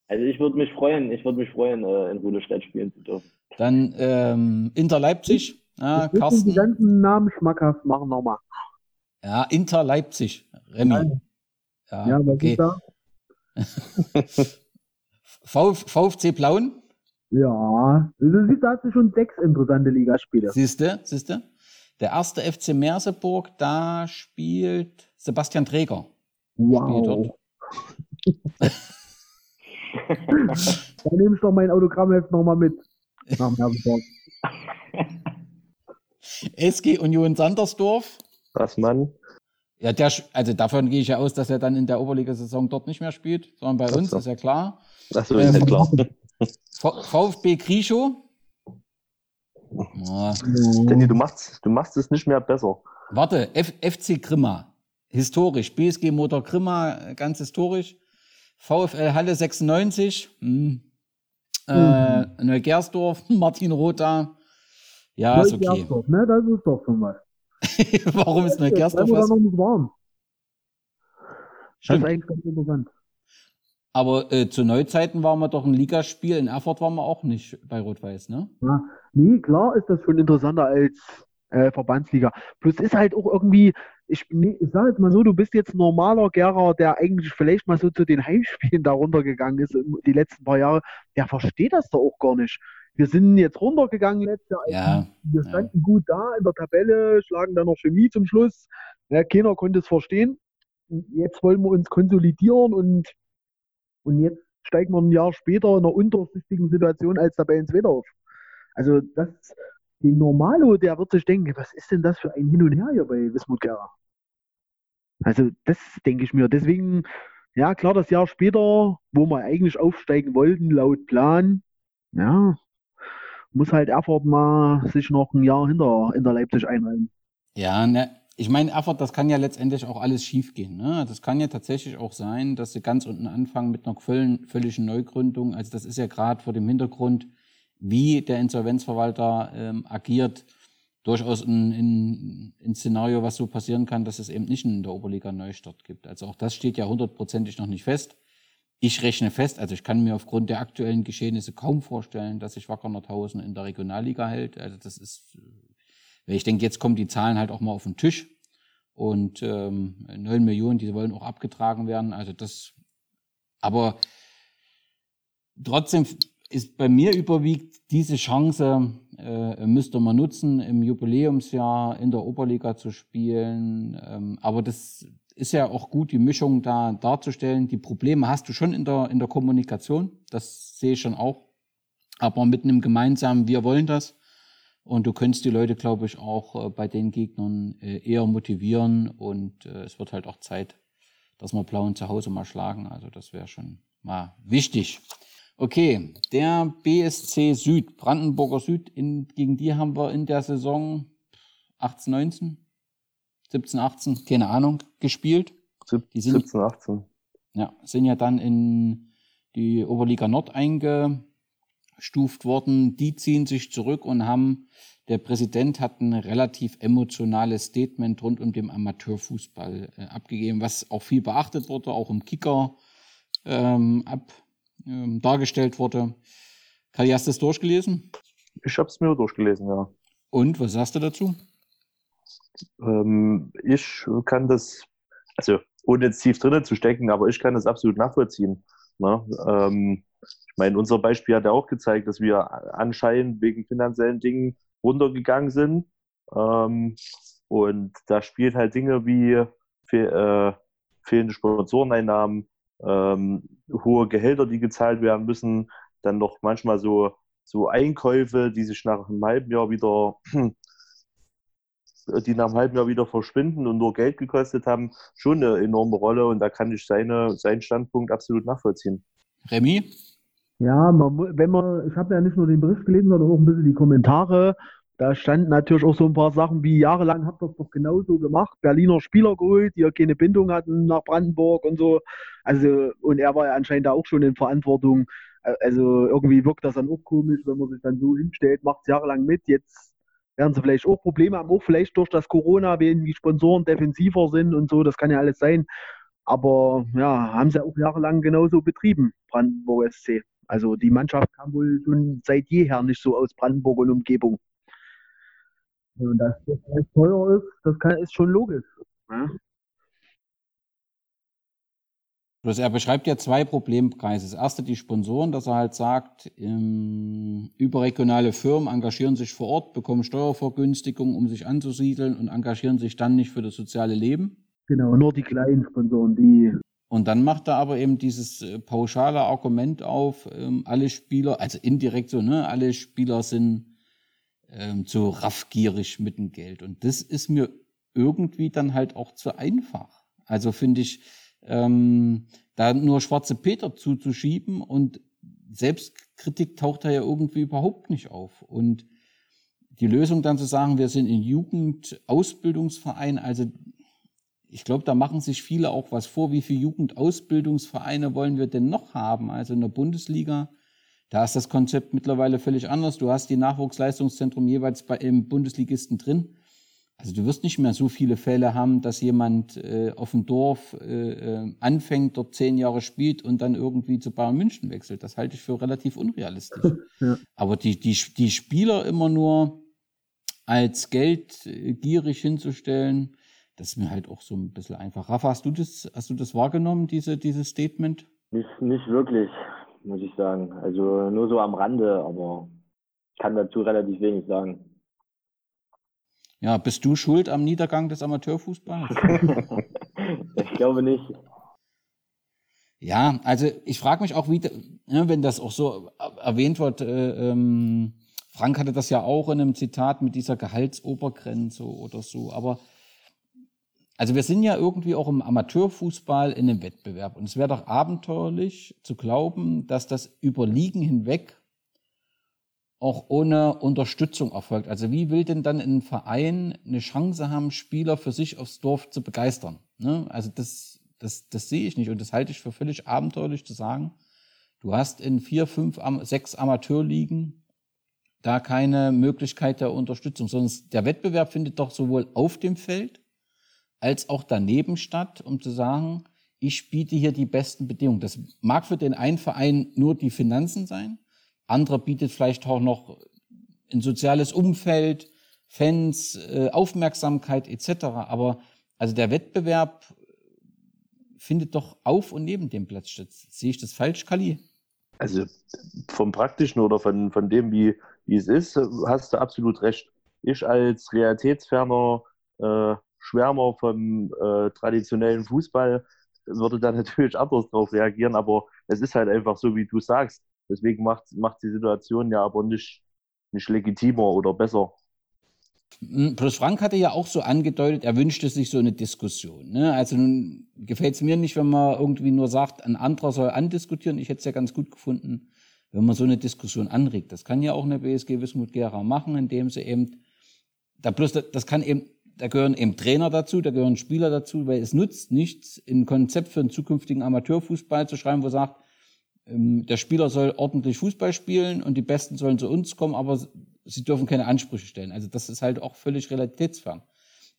L: Also ich würde mich freuen, ich würde mich freuen, äh, in Ruderstadt spielen zu dürfen.
K: Dann ähm, Inter Leipzig. Ja,
N: Wir
K: Carsten.
N: die ganzen Namen schmackhaft machen nochmal.
K: Ja, Inter Leipzig. Remy. Ja,
N: Ja, was
K: okay.
N: ist da?
K: VF, VfC Plauen.
N: Ja, du siehst, da hast du schon sechs interessante Ligaspiele.
K: Siehste, siehste. Der erste FC Merseburg, da spielt Sebastian Träger.
N: Wow. Dann nehme ich doch mein Autogrammheft nochmal mit. Nach Merseburg.
K: SG Union Sandersdorf.
M: Was, Mann?
K: Ja, der, also davon gehe ich ja aus, dass er dann in der Oberligasaison dort nicht mehr spielt, sondern bei
M: Ach
K: uns,
M: so.
K: ist ja klar.
M: Ach so, ist ja klar.
K: VfB Grischow.
M: Oh. Danny, du machst, du machst es nicht mehr besser.
K: Warte, F FC Grimma. Historisch. BSG Motor Grimma, ganz historisch. VfL Halle 96. Hm. Äh, mhm. Neugersdorf, Martin Rotha. Ja, ist okay.
N: Ne? Das ist doch schon mal.
K: Warum ist Neugersdorf was?
N: noch nicht warm. Stimmt. Das ist eigentlich ganz interessant.
K: Aber äh, zu Neuzeiten waren wir doch ein Ligaspiel. In Erfurt waren wir auch nicht bei Rot-Weiß, ne?
N: Ja, nee, klar ist das schon interessanter als äh, Verbandsliga. Plus ist halt auch irgendwie, ich, nee, ich sage jetzt mal so, du bist jetzt ein normaler Gerer, der eigentlich vielleicht mal so zu den Heimspielen da runtergegangen ist die letzten paar Jahre, der versteht das doch auch gar nicht. Wir sind jetzt runtergegangen letztes Jahr.
K: Ja,
N: wir standen ja. gut da in der Tabelle, schlagen dann noch Chemie zum Schluss. Ja, keiner konnte es verstehen. Jetzt wollen wir uns konsolidieren und und jetzt steigen wir ein Jahr später in einer unterschiedlichen Situation als Tabellenzweiter auf. Also das, den Normalo, der wird sich denken, was ist denn das für ein Hin und Her hier bei Wismut Gera? Also das denke ich mir. Deswegen, ja klar, das Jahr später, wo wir eigentlich aufsteigen wollten, laut Plan, ja, muss halt Erfurt mal sich noch ein Jahr hinter, hinter Leipzig einreihen.
K: Ja, ne, ich meine, Erfurt, das kann ja letztendlich auch alles schiefgehen. Ne? Das kann ja tatsächlich auch sein, dass sie ganz unten anfangen mit einer völligen Neugründung. Also das ist ja gerade vor dem Hintergrund, wie der Insolvenzverwalter ähm, agiert, durchaus ein, ein, ein, Szenario, was so passieren kann, dass es eben nicht in der Oberliga Neustart gibt. Also auch das steht ja hundertprozentig noch nicht fest. Ich rechne fest, also ich kann mir aufgrund der aktuellen Geschehnisse kaum vorstellen, dass sich Wacker Nordhausen in der Regionalliga hält. Also das ist ich denke, jetzt kommen die Zahlen halt auch mal auf den Tisch. Und ähm, 9 Millionen, die wollen auch abgetragen werden. Also das, aber trotzdem ist bei mir überwiegt diese Chance, äh, müsste man nutzen, im Jubiläumsjahr in der Oberliga zu spielen. Ähm, aber das ist ja auch gut, die Mischung da darzustellen. Die Probleme hast du schon in der, in der Kommunikation, das sehe ich schon auch. Aber mit einem gemeinsamen, wir wollen das, und du könntest die Leute, glaube ich, auch äh, bei den Gegnern äh, eher motivieren. Und äh, es wird halt auch Zeit, dass wir Blauen zu Hause mal schlagen. Also das wäre schon mal wichtig. Okay, der BSC Süd, Brandenburger Süd, in, gegen die haben wir in der Saison 18, 19, 17, 18, keine Ahnung, gespielt.
M: Die sind, 17, 18.
K: Ja, sind ja dann in die Oberliga Nord einge, eingestuft worden. Die ziehen sich zurück und haben, der Präsident hat ein relativ emotionales Statement rund um den Amateurfußball äh, abgegeben, was auch viel beachtet wurde, auch im Kicker ähm, ab, ähm, dargestellt wurde. Kali, hast du das durchgelesen?
M: Ich habe es mir durchgelesen, ja.
K: Und was sagst du dazu?
M: Ähm, ich kann das, also ohne jetzt tief drinnen zu stecken, aber ich kann das absolut nachvollziehen. Ne? Ähm, ich meine, unser Beispiel hat ja auch gezeigt, dass wir anscheinend wegen finanziellen Dingen runtergegangen sind. Ähm, und da spielt halt Dinge wie fehl, äh, fehlende Sponsoreneinnahmen, ähm, hohe Gehälter, die gezahlt werden müssen, dann noch manchmal so, so Einkäufe, die sich nach einem halben Jahr wieder, die nach einem halben Jahr wieder verschwinden und nur Geld gekostet haben, schon eine enorme Rolle. Und da kann ich seine, seinen Standpunkt absolut nachvollziehen.
K: Remy?
N: Ja, man, wenn man, ich habe ja nicht nur den Bericht gelesen, sondern auch ein bisschen die Kommentare. Da standen natürlich auch so ein paar Sachen wie jahrelang habt ihr das doch genauso gemacht. Berliner Spieler geholt, die ja keine Bindung hatten nach Brandenburg und so. Also, und er war ja anscheinend auch schon in Verantwortung. Also irgendwie wirkt das dann auch komisch, wenn man sich dann so hinstellt, macht es jahrelang mit. Jetzt werden sie vielleicht auch Probleme haben, auch vielleicht durch das Corona, wenn die Sponsoren defensiver sind und so, das kann ja alles sein. Aber ja, haben sie auch jahrelang genauso betrieben, Brandenburg SC. Also die Mannschaft kam wohl schon seit jeher nicht so aus Brandenburg und Umgebung. Und dass das teuer ist, das kann, ist schon logisch. Ja?
K: Er beschreibt ja zwei Problemkreise. Das erste die Sponsoren, dass er halt sagt, ähm, überregionale Firmen engagieren sich vor Ort, bekommen Steuervergünstigungen, um sich anzusiedeln und engagieren sich dann nicht für das soziale Leben.
N: Genau, nur die kleinen Sponsoren, die
K: und dann macht er aber eben dieses äh, pauschale Argument auf, ähm, alle Spieler, also indirekt so, ne, alle Spieler sind ähm, zu raffgierig mit dem Geld. Und das ist mir irgendwie dann halt auch zu einfach. Also finde ich, ähm, da nur schwarze Peter zuzuschieben und Selbstkritik taucht da ja irgendwie überhaupt nicht auf. Und die Lösung dann zu sagen, wir sind ein Jugendausbildungsverein, also ich glaube, da machen sich viele auch was vor, wie viele Jugendausbildungsvereine wollen wir denn noch haben? Also in der Bundesliga, da ist das Konzept mittlerweile völlig anders. Du hast die Nachwuchsleistungszentrum jeweils bei, im Bundesligisten drin. Also du wirst nicht mehr so viele Fälle haben, dass jemand äh, auf dem Dorf äh, äh, anfängt, dort zehn Jahre spielt und dann irgendwie zu Bayern München wechselt. Das halte ich für relativ unrealistisch. Ja. Aber die, die, die Spieler immer nur als geldgierig hinzustellen, das ist mir halt auch so ein bisschen einfach. Rafa, hast du das, hast du das wahrgenommen, diese, dieses Statement?
L: Nicht, nicht wirklich, muss ich sagen. Also nur so am Rande, aber ich kann dazu relativ wenig sagen.
K: Ja, bist du schuld am Niedergang des Amateurfußballs?
L: ich glaube nicht.
K: Ja, also ich frage mich auch, wie, ne, wenn das auch so erwähnt wird, äh, ähm, Frank hatte das ja auch in einem Zitat mit dieser Gehaltsobergrenze oder so, aber also wir sind ja irgendwie auch im Amateurfußball in einem Wettbewerb und es wäre doch abenteuerlich zu glauben, dass das über Ligen hinweg auch ohne Unterstützung erfolgt. Also wie will denn dann ein Verein eine Chance haben, Spieler für sich aufs Dorf zu begeistern? Ne? Also das, das, das sehe ich nicht und das halte ich für völlig abenteuerlich zu sagen. Du hast in vier, fünf, sechs Amateurligen da keine Möglichkeit der Unterstützung, sondern der Wettbewerb findet doch sowohl auf dem Feld als auch daneben statt, um zu sagen, ich biete hier die besten Bedingungen. Das mag für den einen Verein nur die Finanzen sein, andere bietet vielleicht auch noch ein soziales Umfeld, Fans, äh, Aufmerksamkeit etc. Aber also der Wettbewerb findet doch auf und neben dem Platz statt. Sehe ich das falsch, Kali?
M: Also vom Praktischen oder von, von dem, wie, wie es ist, hast du absolut recht. Ich als realitätsferner äh, Schwärmer vom äh, traditionellen Fußball würde da natürlich anders darauf reagieren, aber es ist halt einfach so, wie du sagst. Deswegen macht, macht die Situation ja aber nicht, nicht legitimer oder besser.
K: Hm, Plus Frank hatte ja auch so angedeutet, er wünschte sich so eine Diskussion. Ne? Also nun gefällt es mir nicht, wenn man irgendwie nur sagt, ein anderer soll andiskutieren. Ich hätte es ja ganz gut gefunden, wenn man so eine Diskussion anregt. Das kann ja auch eine BSG Wismut Gera machen, indem sie eben, da plus, das kann eben, da gehören eben Trainer dazu, da gehören Spieler dazu, weil es nutzt nichts, ein Konzept für einen zukünftigen Amateurfußball zu schreiben, wo sagt, der Spieler soll ordentlich Fußball spielen und die Besten sollen zu uns kommen, aber sie dürfen keine Ansprüche stellen. Also das ist halt auch völlig realitätsfern.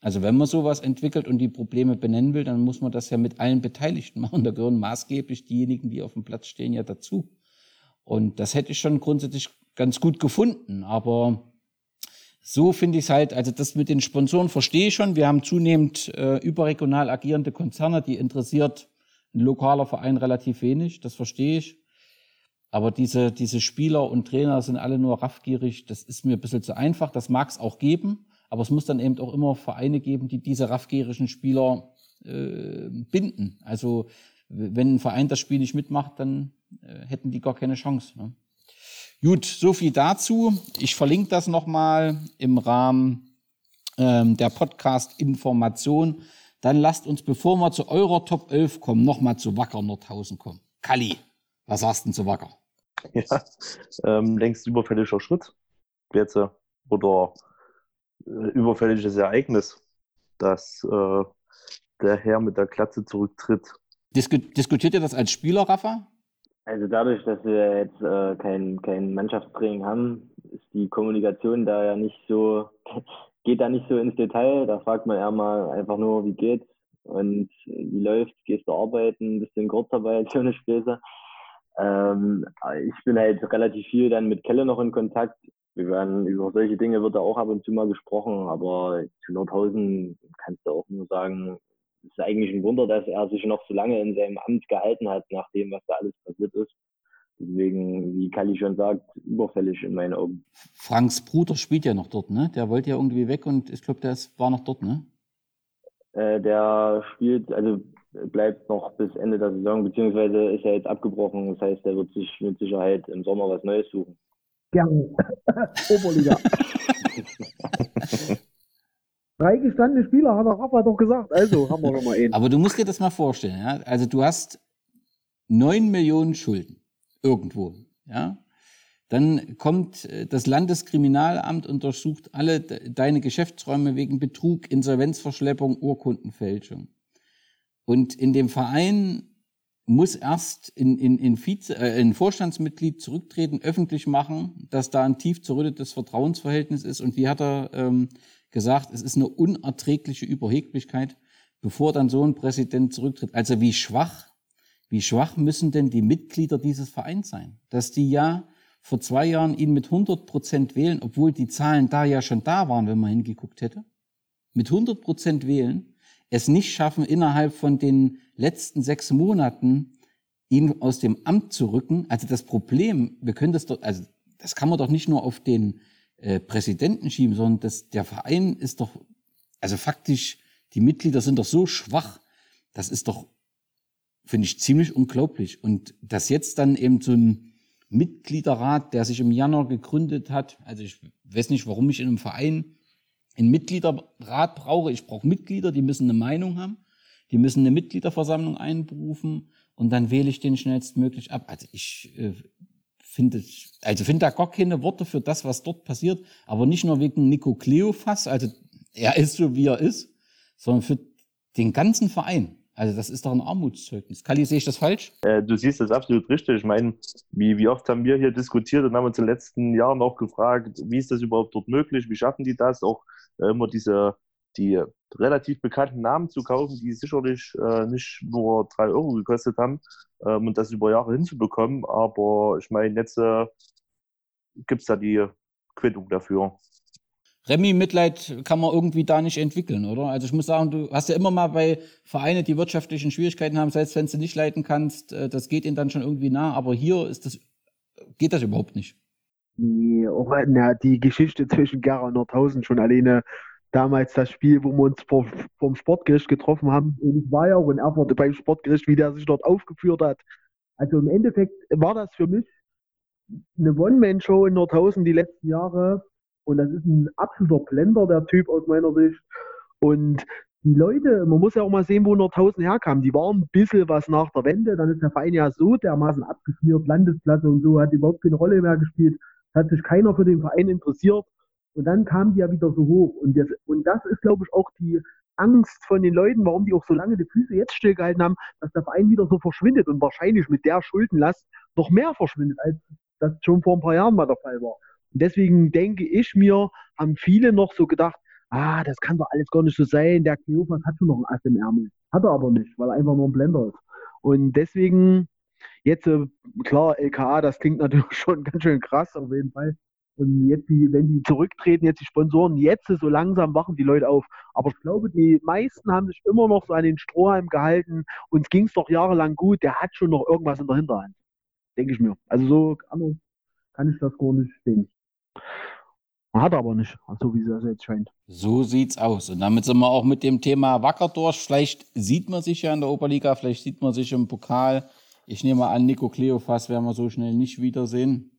K: Also wenn man sowas entwickelt und die Probleme benennen will, dann muss man das ja mit allen Beteiligten machen. Da gehören maßgeblich diejenigen, die auf dem Platz stehen, ja dazu. Und das hätte ich schon grundsätzlich ganz gut gefunden. Aber so finde ich es halt, also das mit den Sponsoren verstehe ich schon. Wir haben zunehmend äh, überregional agierende Konzerne, die interessiert ein lokaler Verein relativ wenig, das verstehe ich. Aber diese, diese Spieler und Trainer sind alle nur raffgierig. Das ist mir ein bisschen zu einfach. Das mag es auch geben. Aber es muss dann eben auch immer Vereine geben, die diese raffgierigen Spieler äh, binden. Also wenn ein Verein das Spiel nicht mitmacht, dann äh, hätten die gar keine Chance. Ne? Gut, so viel dazu. Ich verlinke das nochmal im Rahmen ähm, der Podcast-Information. Dann lasst uns, bevor wir zu eurer Top 11 kommen, nochmal zu Wacker Nordhausen kommen. Kalli, was sagst du denn zu Wacker?
M: Ja, ähm, längst überfälliger Schritt jetzt äh, oder äh, überfälliges Ereignis, dass äh, der Herr mit der Klatze zurücktritt.
K: Disku diskutiert ihr das als Spieler, Rafa?
L: Also dadurch, dass wir jetzt äh, kein, kein Mannschaftstraining haben, ist die Kommunikation da ja nicht so geht da nicht so ins Detail. Da fragt man eher mal einfach nur, wie geht's und wie läuft's, gehst du arbeiten, bist du in Kurzarbeit, so eine Späße. Ähm, ich bin halt relativ viel dann mit Kelle noch in Kontakt. Wir werden über solche Dinge wird da auch ab und zu mal gesprochen, aber zu Nordhausen kannst du auch nur sagen, es ist eigentlich ein Wunder, dass er sich noch so lange in seinem Amt gehalten hat, nach dem, was da alles passiert ist. Deswegen, wie Kali schon sagt, überfällig in meinen Augen.
K: Franks Bruder spielt ja noch dort, ne? Der wollte ja irgendwie weg und ich glaube, der ist, war noch dort, ne?
L: Äh, der spielt, also bleibt noch bis Ende der Saison, beziehungsweise ist er jetzt abgebrochen. Das heißt, er wird sich mit Sicherheit im Sommer was Neues suchen.
N: Gerne. Oberliga. Drei gestandene Spieler, hat der Rafa doch gesagt. Also haben wir schon mal einen.
K: Aber du musst dir das mal vorstellen, ja? Also du hast neun Millionen Schulden irgendwo. ja, dann kommt äh, das Landeskriminalamt und durchsucht alle deine Geschäftsräume wegen Betrug, Insolvenzverschleppung, Urkundenfälschung. Und in dem Verein muss erst in, in, in, Vize, äh, in Vorstandsmitglied zurücktreten, öffentlich machen, dass da ein tief zerrüttetes Vertrauensverhältnis ist. Und wie hat er ähm, gesagt, es ist eine unerträgliche Überheblichkeit, bevor dann so ein Präsident zurücktritt. Also wie schwach, wie schwach müssen denn die Mitglieder dieses Vereins sein? Dass die ja vor zwei Jahren ihn mit 100 Prozent wählen, obwohl die Zahlen da ja schon da waren, wenn man hingeguckt hätte. Mit 100 Prozent wählen, es nicht schaffen, innerhalb von den letzten sechs Monaten ihn aus dem Amt zu rücken. Also das Problem, wir können das doch, also das kann man doch nicht nur auf den äh, Präsidenten schieben, sondern das, der Verein ist doch, also faktisch, die Mitglieder sind doch so schwach. Das ist doch, finde ich, ziemlich unglaublich. Und dass jetzt dann eben so ein Mitgliederrat, der sich im Januar gegründet hat. Also ich weiß nicht, warum ich in einem Verein einen Mitgliederrat brauche. Ich brauche Mitglieder, die müssen eine Meinung haben. Die müssen eine Mitgliederversammlung einberufen und dann wähle ich den schnellstmöglich ab. Also ich äh, finde, also finde da gar keine Worte für das, was dort passiert, aber nicht nur wegen Nico Kleofas, also er ist so, wie er ist, sondern für den ganzen Verein. Also das ist doch ein Armutszeugnis. Kali, sehe ich das falsch?
M: Äh, du siehst das absolut richtig. Ich meine, wie, wie oft haben wir hier diskutiert und haben uns in den letzten Jahren auch gefragt, wie ist das überhaupt dort möglich? Wie schaffen die das? Auch äh, immer diese die relativ bekannten Namen zu kaufen, die sicherlich äh, nicht nur drei Euro gekostet haben ähm, und das über Jahre hinzubekommen. Aber ich meine, jetzt äh, gibt es da die Quittung dafür.
K: Remy, Mitleid kann man irgendwie da nicht entwickeln, oder? Also ich muss sagen, du hast ja immer mal bei Vereinen, die wirtschaftlichen Schwierigkeiten haben, selbst wenn du nicht leiten kannst, äh, das geht ihnen dann schon irgendwie nah. Aber hier ist das, geht das überhaupt nicht.
N: Nee, auch na, die Geschichte zwischen Gera und Nordhausen schon alleine damals das Spiel, wo wir uns vor, vom Sportgericht getroffen haben. Und ich war ja auch in Erfurt beim Sportgericht, wie der sich dort aufgeführt hat. Also im Endeffekt war das für mich eine One-Man-Show in Nordhausen die letzten Jahre und das ist ein absoluter Blender, der Typ aus meiner Sicht. Und die Leute, man muss ja auch mal sehen, wo Nordhausen herkam. Die waren ein bisschen was nach der Wende. Dann ist der Verein ja so dermaßen abgeschmiert, Landesplatte und so, hat überhaupt keine Rolle mehr gespielt. Hat sich keiner für den Verein interessiert. Und dann kamen die ja wieder so hoch. Und das, und das ist, glaube ich, auch die Angst von den Leuten, warum die auch so lange die Füße jetzt stillgehalten haben, dass der Verein wieder so verschwindet und wahrscheinlich mit der Schuldenlast noch mehr verschwindet, als das schon vor ein paar Jahren mal der Fall war. Und deswegen denke ich mir, haben viele noch so gedacht, ah, das kann doch alles gar nicht so sein. Der Kleopas hat schon noch ein Ass im Ärmel. Hat er aber nicht, weil er einfach nur ein Blender ist. Und deswegen, jetzt, äh, klar, LKA, das klingt natürlich schon ganz schön krass, auf jeden Fall. Und jetzt, die, wenn die zurücktreten, jetzt die Sponsoren, jetzt so langsam wachen die Leute auf. Aber ich glaube, die meisten haben sich immer noch so an den Strohhalm gehalten. Uns ging es doch jahrelang gut. Der hat schon noch irgendwas in der Hinterhand. Denke ich mir. Also so kann ich das gar nicht sehen. Hat aber nicht, so wie es jetzt scheint.
K: So sieht's aus. Und damit sind wir auch mit dem Thema wacker durch. Vielleicht sieht man sich ja in der Oberliga, vielleicht sieht man sich im Pokal. Ich nehme an, Nico Kleofas werden wir so schnell nicht wiedersehen.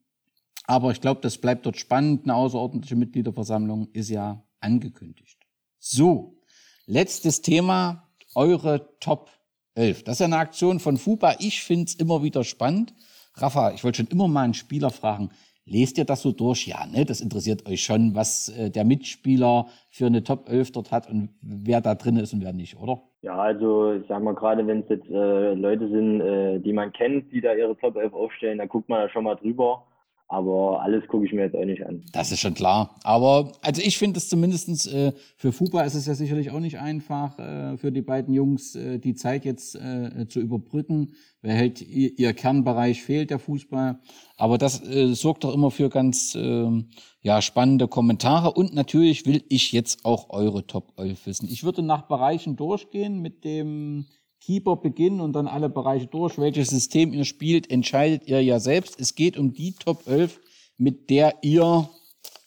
K: Aber ich glaube, das bleibt dort spannend. Eine außerordentliche Mitgliederversammlung ist ja angekündigt. So, letztes Thema, eure Top 11. Das ist ja eine Aktion von FUPA. Ich finde es immer wieder spannend. Rafa, ich wollte schon immer mal einen Spieler fragen, Lest ihr das so durch? Ja, ne? Das interessiert euch schon, was äh, der Mitspieler für eine Top 11 dort hat und wer da drin ist und wer nicht, oder?
L: Ja, also ich sag mal, gerade wenn es jetzt äh, Leute sind, äh, die man kennt, die da ihre Top 11 aufstellen, dann guckt man da schon mal drüber. Aber alles gucke ich mir jetzt auch nicht an.
K: Das ist schon klar. Aber also ich finde es zumindestens äh, für Fupa ist es ja sicherlich auch nicht einfach, äh, für die beiden Jungs äh, die Zeit jetzt äh, zu überbrücken. Wer hält ihr, ihr, Kernbereich fehlt, der Fußball. Aber das äh, sorgt doch immer für ganz äh, ja, spannende Kommentare. Und natürlich will ich jetzt auch eure Top 11 wissen. Ich würde nach Bereichen durchgehen mit dem Keeper beginnen und dann alle Bereiche durch. Welches System ihr spielt, entscheidet ihr ja selbst. Es geht um die Top 11, mit der ihr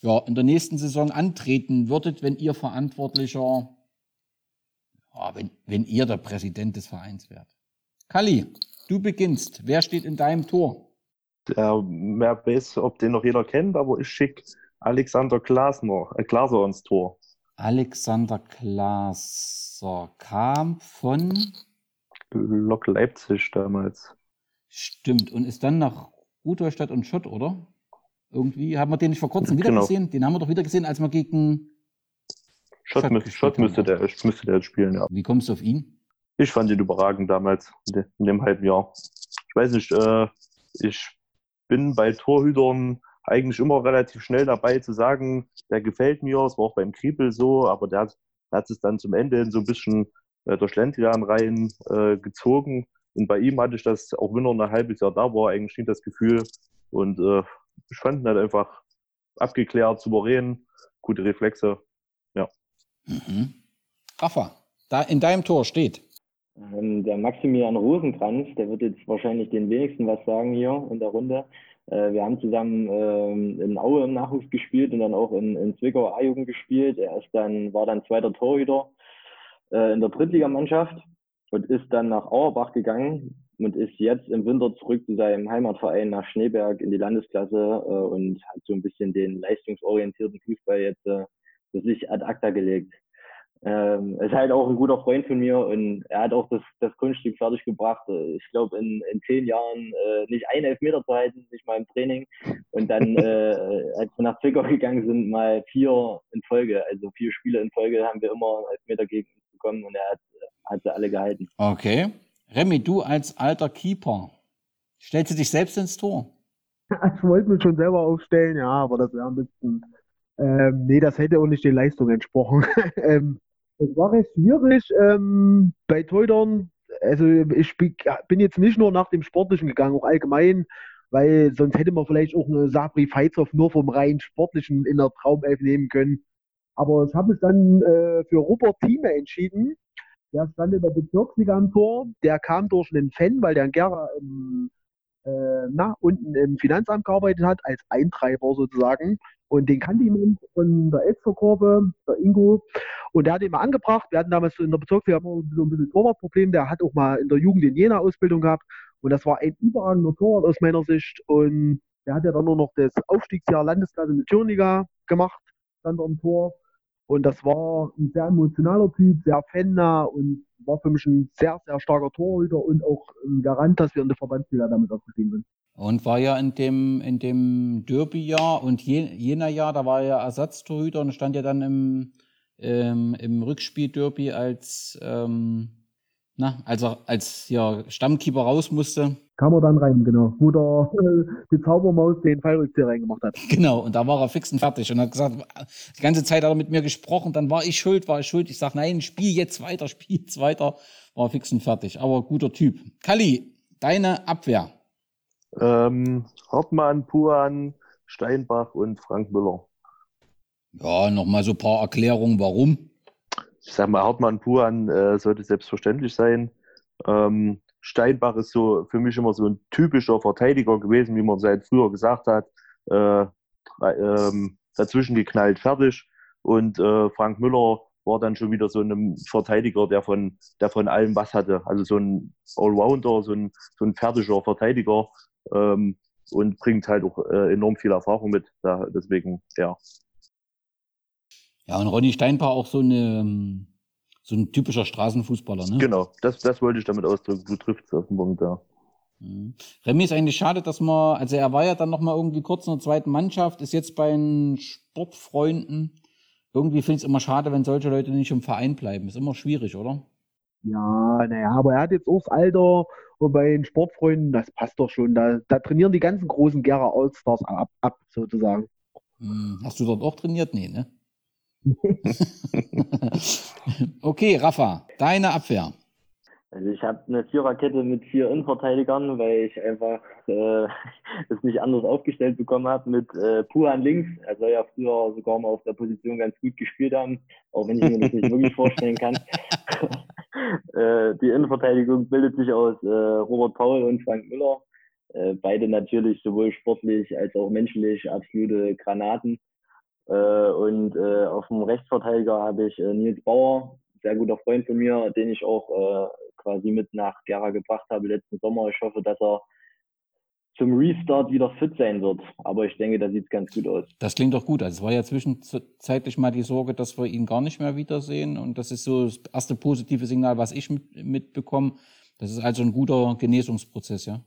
K: ja, in der nächsten Saison antreten würdet, wenn ihr Verantwortlicher, ja, wenn, wenn ihr der Präsident des Vereins wärt. Kalli, du beginnst. Wer steht in deinem Tor?
M: Der, wer weiß, ob den noch jeder kennt, aber ich schicke Alexander Glasner, äh, Glaser ins Tor.
K: Alexander Glaser kam von
M: Lok Leipzig damals.
K: Stimmt. Und ist dann nach Rudolstadt und Schott, oder? Irgendwie haben wir den nicht vor kurzem wieder
M: Genau.
K: gesehen. Den haben wir doch wieder gesehen, als wir gegen
M: Schott, mü- Schott müsste, der, müsste der jetzt spielen, ja.
K: Wie kommst du auf ihn?
M: Ich fand ihn überragend damals, in de- in dem halben Jahr. Ich weiß nicht, äh, ich bin bei Torhütern eigentlich immer relativ schnell dabei zu sagen, der gefällt mir, es war auch beim Kriebel so, aber der hat, der hat es dann zum Ende hin so ein bisschen äh, durch Schlendrian rein äh, gezogen. Und bei ihm hatte ich das, auch wenn er ein halbes Jahr da war, eigentlich nicht das Gefühl. Und äh, ich fand ihn halt einfach abgeklärt, souverän, gute Reflexe. Ja.
K: Mhm. Rafa, da in deinem Tor steht.
L: Ähm, der Maximilian Rosenkranz, der wird jetzt wahrscheinlich den wenigsten was sagen hier in der Runde. Äh, wir haben zusammen ähm, in Aue im Nachwuchs gespielt und dann auch in, in Zwickau A-Jugend gespielt. Er ist dann, war dann zweiter Torhüter äh, in der Drittligamannschaft und ist dann nach Auerbach gegangen und ist jetzt im Winter zurück zu seinem Heimatverein nach Schneeberg in die Landesklasse äh, und hat so ein bisschen den leistungsorientierten Fußball jetzt äh, für sich ad acta gelegt. Ähm, ist halt auch ein guter Freund von mir und er hat auch das, das Kunststück fertig gebracht. Äh, Ich glaube, in, in zehn Jahren äh, nicht einen Elfmeter zu halten, nicht mal im Training. Und dann, äh, als wir nach Zwickau gegangen sind, mal vier in Folge, also vier Spiele in Folge haben wir immer einen Elfmeter gegen bekommen und er hat, hat sie alle gehalten.
K: Okay. Remy, du als alter Keeper, stellst du dich selbst ins Tor?
N: Ich wollte mich schon selber aufstellen, ja, aber das wäre ein bisschen. Ähm, nee, das hätte auch nicht den Leistungen entsprochen. ähm, es war recht schwierig ähm, bei Teutern. Also ich bin jetzt nicht nur nach dem Sportlichen gegangen, auch allgemein, weil sonst hätte man vielleicht auch eine Sabri Feizhoff nur vom rein Sportlichen in der Traumelf nehmen können. Aber ich habe mich dann äh, für Robert Thieme entschieden. Der stand in der Bezirksliga am Tor. Der kam durch einen Fan, weil der in Gera im äh, na, unten im Finanzamt gearbeitet hat, als Eintreiber sozusagen. Und den kannte jemand von der Elsterkurve, der Ingo. Und der hat ihn mal angebracht. Wir hatten damals in der Bezirksliga so ein bisschen Torwartproblem. Der hat auch mal in der Jugend in Jena Ausbildung gehabt. Und das war ein überragender Torwart aus meiner Sicht. Und der hat ja dann nur noch das Aufstiegsjahr Landesklasse mit Thüringa gemacht, stand am Tor. Und das war ein sehr emotionaler Typ, sehr fannah und war für mich ein sehr, sehr starker Torhüter und auch ein Garant, dass wir in der Verbandsliga damit aufgestiegen sind.
K: Und war ja in dem, in dem Derby-Jahr und je, jener Jahr, da war er ja Ersatztorhüter und stand ja dann im, ähm, im Rückspiel-Derby als, ähm, na, als er als ja, Stammkeeper raus musste.
N: Kam er dann rein, genau. Wo der, äh, die Zaubermaus den Fallrückzieher reingemacht hat.
K: Genau, und da war er fix und fertig und hat gesagt, die ganze Zeit hat er mit mir gesprochen, dann war ich schuld, war ich schuld. Ich sag, nein, spiel jetzt weiter, spiel jetzt weiter. War fix und fertig, aber guter Typ. Kalli, deine Abwehr.
M: Ähm, Hoffmann, Puan, Steinbach und Frank Müller.
K: Ja, nochmal so ein paar Erklärungen, warum.
M: Ich sag mal, Hartmann Puan äh, sollte selbstverständlich sein. Ähm, Steinbach ist so für mich immer so ein typischer Verteidiger gewesen, wie man seit früher gesagt hat. Äh, ähm, dazwischen geknallt, fertig. Und äh, Frank Müller war dann schon wieder so ein Verteidiger, der von, der von allem was hatte. Also so ein Allrounder, so ein, so ein fertiger Verteidiger ähm, und bringt halt auch äh, enorm viel Erfahrung mit. Da, deswegen, ja.
K: Ja, und Ronny Steinbach auch so, eine, ähm, so ein typischer Straßenfußballer, ne?
M: Genau, das, das wollte ich damit ausdrücken. Du triffst es auf den Punkt, ja.
K: Mhm. Remy ist eigentlich schade, dass man, also er war ja dann nochmal irgendwie kurz in der zweiten Mannschaft, ist jetzt bei den Sportfreunden. Irgendwie finde ich es immer schade, wenn solche Leute nicht im Verein bleiben. Ist immer schwierig, oder?
N: Ja, naja, aber er hat jetzt auch das Alter und bei den Sportfreunden, das passt doch schon. Da, da trainieren die ganzen großen Gera Allstars ab, ab sozusagen.
K: Hm, Hast du dort auch trainiert? Nee, ne? okay, Rafa, deine Abwehr.
L: Also ich habe eine Viererkette mit vier Innenverteidigern, weil ich einfach äh, es nicht anders aufgestellt bekommen habe mit äh, Puhan links. Er soll ja früher sogar mal auf der Position ganz gut gespielt haben, auch wenn ich mir das nicht wirklich vorstellen kann. äh, die Innenverteidigung bildet sich aus äh, Robert Paul und Frank Müller. Äh, beide natürlich sowohl sportlich als auch menschlich absolute Granaten. Äh, und äh, auf dem Rechtsverteidiger habe ich äh, Nils Bauer, sehr guter Freund von mir, den ich auch quasi mit nach Gera gebracht habe letzten Sommer. Ich hoffe, dass er zum Restart wieder fit sein wird. Aber ich denke, da sieht es ganz gut aus.
K: Das klingt doch gut. Also es war ja zwischenzeitlich mal die Sorge, dass wir ihn gar nicht mehr wiedersehen. Und das ist so das erste positive Signal, was ich mit, mitbekomme. Das ist also ein guter Genesungsprozess, ja?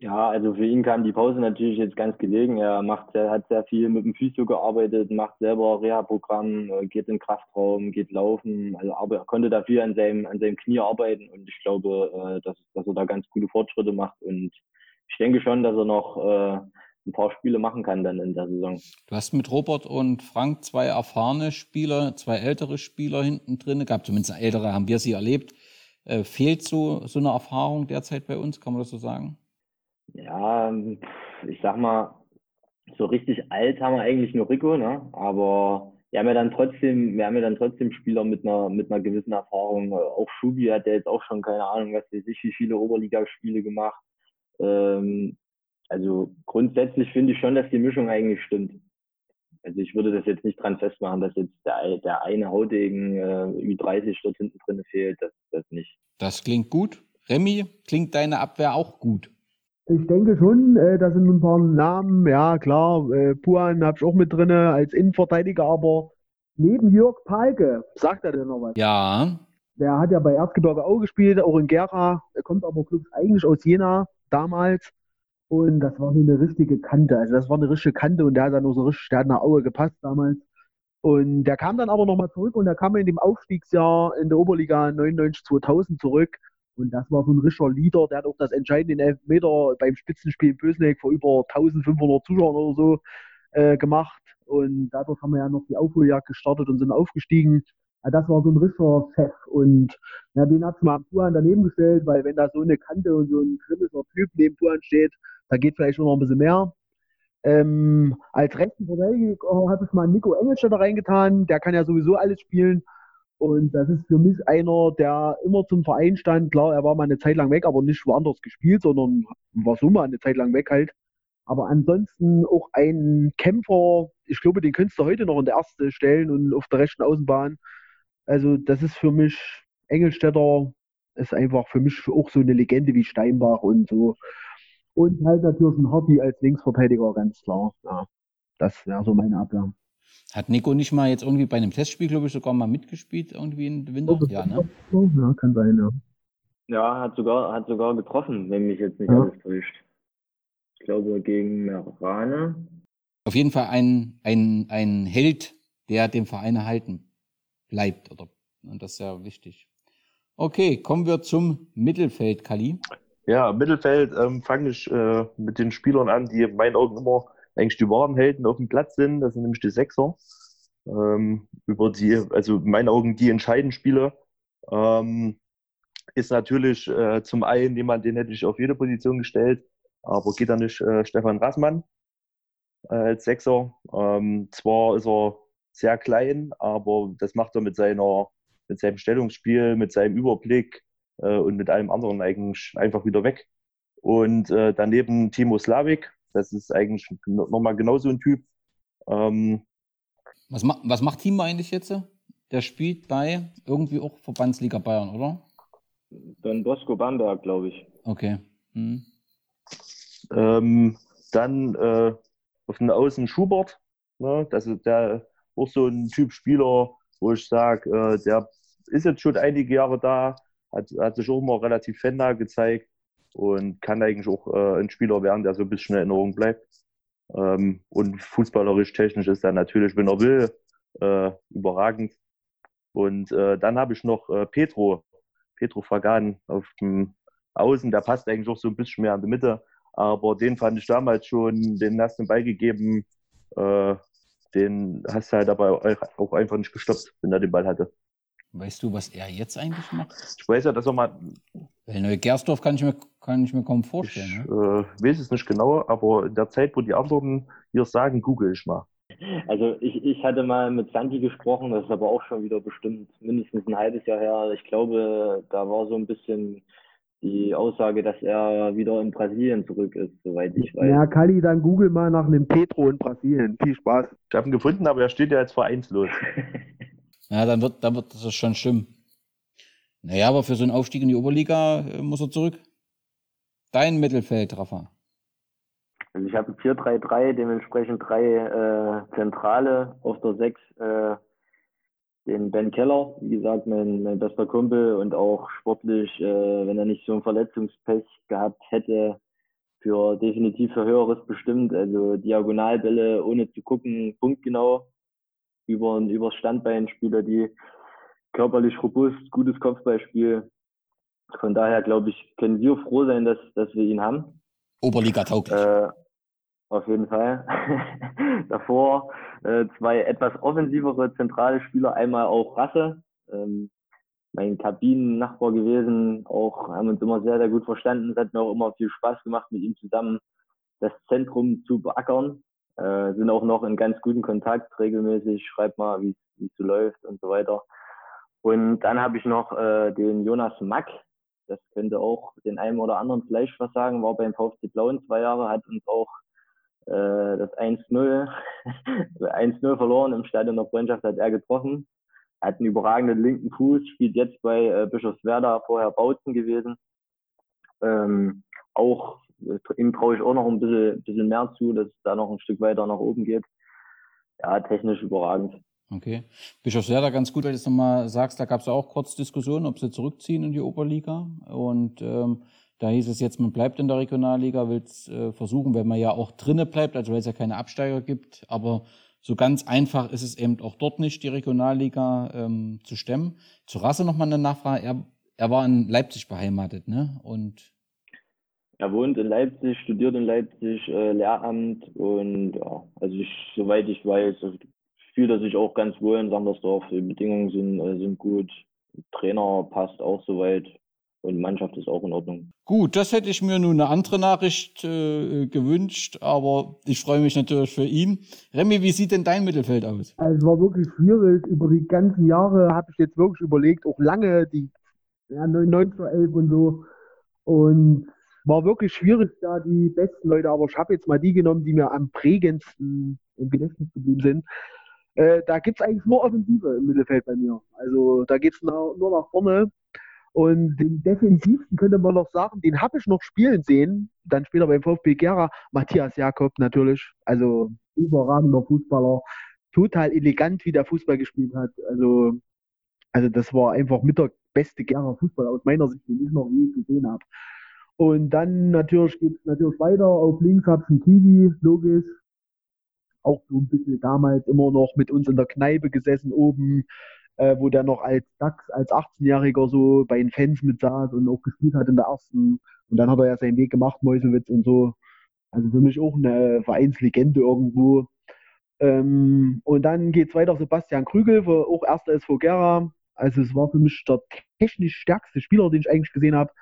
L: Ja, also für ihn kam die Pause natürlich jetzt ganz gelegen. Er macht, er hat sehr viel mit dem Physio gearbeitet, macht selber Reha-Programm, äh, geht in den Kraftraum, geht laufen. Also aber er konnte da viel an seinem, an seinem Knie arbeiten und ich glaube, äh, dass, dass er da ganz gute Fortschritte macht. Und ich denke schon, dass er noch äh, ein paar Spiele machen kann dann in der Saison.
K: Du hast mit Robert und Frank zwei erfahrene Spieler, zwei ältere Spieler hinten drin gehabt, zumindest ältere haben wir sie erlebt. Fehlt so, so eine Erfahrung derzeit bei uns, kann man das so sagen?
L: Ja, ich sag mal, so richtig alt haben wir eigentlich nur Rico, ne? Aber wir haben ja dann trotzdem, wir haben ja dann trotzdem Spieler mit einer, mit einer gewissen Erfahrung. Auch Schubi hat ja jetzt auch schon keine Ahnung, was weiß ich, wie viele Oberligaspiele gemacht. Ähm, also grundsätzlich finde ich schon, dass die Mischung eigentlich stimmt. Also ich würde das jetzt nicht dran festmachen, dass jetzt der, der eine Hautegen äh, Ü30 dort hinten drin fehlt, das, das nicht.
K: Das klingt gut. Remy, klingt deine Abwehr auch gut?
N: Ich denke schon, äh, da sind ein paar Namen, ja klar, äh, Puan habe ich auch mit drin als Innenverteidiger, aber neben Jörg Palke, sagt er denn noch was?
K: Ja.
N: Der hat ja bei Erzgebirge auch gespielt, auch in Gera, er kommt aber eigentlich aus Jena damals und das war eine richtige Kante, also das war eine richtige Kante und der hat dann nur so richtig, der hat nach Auge gepasst damals. Und der kam dann aber nochmal zurück und der kam in dem Aufstiegsjahr in der Oberliga 99-2000 zurück und das war so ein richtiger Leader, der hat auch das entscheidende Elfmeter beim Spitzenspiel in Bösneck vor über 1500 Zuschauern oder so äh, gemacht. Und dadurch haben wir ja noch die Aufholjagd gestartet und sind aufgestiegen. Ja, das war so ein richtiger Chef. Und ja, den hat es mal Puan daneben gestellt, weil wenn da so eine Kante und so ein grimmiger Typ neben Puan steht, da geht vielleicht noch ein bisschen mehr. Ähm, als rechten Verteidiger habe ich mal Nico Engelstädter reingetan. Der kann ja sowieso alles spielen. Und das ist für mich einer, der immer zum Verein stand. Klar, er war mal eine Zeit lang weg, aber nicht woanders gespielt, sondern war so mal eine Zeit lang weg halt. Aber ansonsten auch ein Kämpfer, ich glaube, den könntest du heute noch in der erste stellen und auf der rechten Außenbahn. Also, das ist für mich, Engelstädter ist einfach für mich auch so eine Legende wie Steinbach und so. Und halt natürlich ein Hardy als Linksverteidiger, ganz klar. Ja, das wäre so meine Abwehr.
K: Hat Nico nicht mal jetzt irgendwie bei einem Testspiel, glaube ich, sogar mal mitgespielt, irgendwie in Winter? Ja, ne?
N: Ja, kann sein, ja.
L: Ja, hat sogar, hat sogar getroffen, wenn mich jetzt nicht
N: Ja.
L: alles täuscht. Ich glaube gegen Merane.
K: Auf jeden Fall ein, ein, ein Held, der dem Verein erhalten bleibt. Oder, und das ist ja wichtig. Okay, kommen wir zum Mittelfeld, Kali.
M: Ja, Mittelfeld ähm, fange ich äh, mit den Spielern an, die in meinen Augen immer eigentlich die wahren Helden auf dem Platz sind. Das sind nämlich die Sechser. Ähm, über die, also in meinen Augen die entscheidenden Spieler. Ähm, ist natürlich äh, zum einen jemand, den hätte ich auf jede Position gestellt, aber geht da nicht äh, Stefan Rassmann äh, als Sechser. Ähm, zwar ist er sehr klein, aber das macht er mit seiner, mit seinem Stellungsspiel, mit seinem Überblick äh, und mit allem anderen eigentlich einfach wieder weg. Und äh, daneben Timo Slavik, das ist eigentlich nochmal genauso ein Typ. Ähm,
K: Was, ma was macht Timo eigentlich jetzt? Der spielt bei irgendwie auch Verbandsliga Bayern, oder?
L: Don Bosco Bamberg, glaube ich.
K: Okay. Hm.
M: Ähm, dann äh, auf den Außen Schubert. Ne? Das ist der auch so ein Typ Spieler, wo ich sage, äh, der ist jetzt schon einige Jahre da, hat, hat sich auch immer relativ fannah gezeigt und kann eigentlich auch äh, ein Spieler werden, der so ein bisschen in Erinnerung bleibt. Ähm, und fußballerisch, technisch ist er natürlich, wenn er will, äh, überragend. Und äh, dann habe ich noch äh, Petro, Petro Fagan auf dem Außen, der passt eigentlich auch so ein bisschen mehr in die Mitte. Aber den fand ich damals schon, den hast du den Ball äh, den hast du halt dabei auch einfach nicht gestoppt, wenn er den Ball hatte.
K: Weißt du, was er jetzt eigentlich macht?
M: Ich weiß ja, dass er mal,
K: Weil Neugersdorf kann ich mir, kann ich mir kaum vorstellen.
M: ich
K: ne?
M: äh, weiß es nicht genau, aber in der Zeit, wo die anderen hier sagen, google ich mal.
L: Also ich, ich hatte mal mit Santi gesprochen, das ist aber auch schon wieder bestimmt mindestens ein halbes Jahr her. Ich glaube, da war so ein bisschen die Aussage, dass er wieder in Brasilien zurück ist, soweit ich weiß.
N: Ja, Kali, dann google mal nach einem Petro in Brasilien. Viel Spaß.
M: Ich habe ihn gefunden, aber er steht ja jetzt vereinslos.
K: Ja, dann wird, dann wird das schon stimmen. Naja, aber für so einen Aufstieg in die Oberliga äh, muss er zurück. Dein Mittelfeld, Rafa.
L: Also ich habe ein 4-3-3, dementsprechend drei äh, Zentrale auf der 6. Äh, den Ben Keller, wie gesagt, mein, mein bester Kumpel und auch sportlich, äh, wenn er nicht so ein Verletzungspech gehabt hätte, für definitiv für Höheres bestimmt. Also Diagonalbälle ohne zu gucken, punktgenau über über Standbein Spieler, die körperlich robust, gutes Kopfballspiel. Von daher glaube ich, können wir froh sein, dass dass wir ihn haben.
K: Oberliga tauglich.
L: Äh, auf jeden Fall. Davor äh, zwei etwas offensivere zentrale Spieler, einmal auch Rasse, ähm, mein Kabinennachbar gewesen, auch haben uns immer sehr, sehr gut verstanden. Es hat mir auch immer viel Spaß gemacht, mit ihm zusammen das Zentrum zu beackern. Äh, sind auch noch in ganz guten Kontakt regelmäßig, schreibt mal, wie es so läuft und so weiter. Und dann habe ich noch äh, den Jonas Mack, das könnte auch den einen oder anderen vielleicht was sagen, war beim VfC Blauen zwei Jahre, hat uns auch äh, das 1-0 1-0 verloren im Stadion der Freundschaft hat er getroffen. Hat einen überragenden linken Fuß, spielt jetzt bei äh, Bischofswerda, vorher Bautzen gewesen. Ähm, auch ihm traue ich auch noch ein bisschen, bisschen mehr zu, dass es da noch ein Stück weiter nach oben geht. Ja, technisch überragend.
K: Okay. Bischofswerda ganz gut, weil du es nochmal sagst, da gab es auch kurz Diskussionen, ob sie zurückziehen in die Oberliga. Und ähm, da hieß es jetzt, man bleibt in der Regionalliga, will es äh, versuchen, wenn man ja auch drinne bleibt, also weil es ja keine Absteiger gibt. Aber so ganz einfach ist es eben auch dort nicht, die Regionalliga ähm, zu stemmen. Zu Rasse nochmal eine Nachfrage. Er, er war in Leipzig beheimatet, ne? Und
L: er wohnt in Leipzig, studiert in Leipzig, äh, Lehramt und ja, also ich, soweit ich weiß, also fühlt er sich auch ganz wohl in Sandersdorf. Die Bedingungen sind, äh, sind gut, Trainer passt auch soweit und Mannschaft ist auch in Ordnung.
K: Gut, das hätte ich mir nun eine andere Nachricht äh, gewünscht, aber ich freue mich natürlich für ihn. Remy, wie sieht denn dein Mittelfeld aus?
N: Also es war wirklich schwierig. Über die ganzen Jahre habe ich jetzt wirklich überlegt, auch lange, die ja, 1911 und so. Und war wirklich schwierig, da die besten Leute, aber ich habe jetzt mal die genommen, die mir am prägendsten im Gedächtnis geblieben sind. Äh, da gibt es eigentlich nur Offensive im Mittelfeld bei mir. Also da geht es nur nach vorne. Und den defensivsten könnte man noch sagen, den habe ich noch spielen sehen. Dann später beim VfB Gera, Matthias Jakob natürlich. Also überragender Fußballer. Total elegant, wie der Fußball gespielt hat. Also, also das war einfach mit der beste Gera Fußball aus meiner Sicht, den ich noch je gesehen habe. Und dann natürlich geht es natürlich weiter. Auf links habe ich einen Kiwi, logisch. Auch so ein bisschen damals immer noch mit uns in der Kneipe gesessen oben äh, wo der noch als DAX, als 18-Jähriger so bei den Fans mit saß und auch gespielt hat in der ersten. Und dann hat er ja seinen Weg gemacht, Meuselwitz und so. Also für mich auch eine Vereinslegende irgendwo. Ähm, und dann geht es weiter Sebastian Krügel, auch erster SV Gera. Also es war für mich der technisch stärkste Spieler, den ich eigentlich gesehen habe.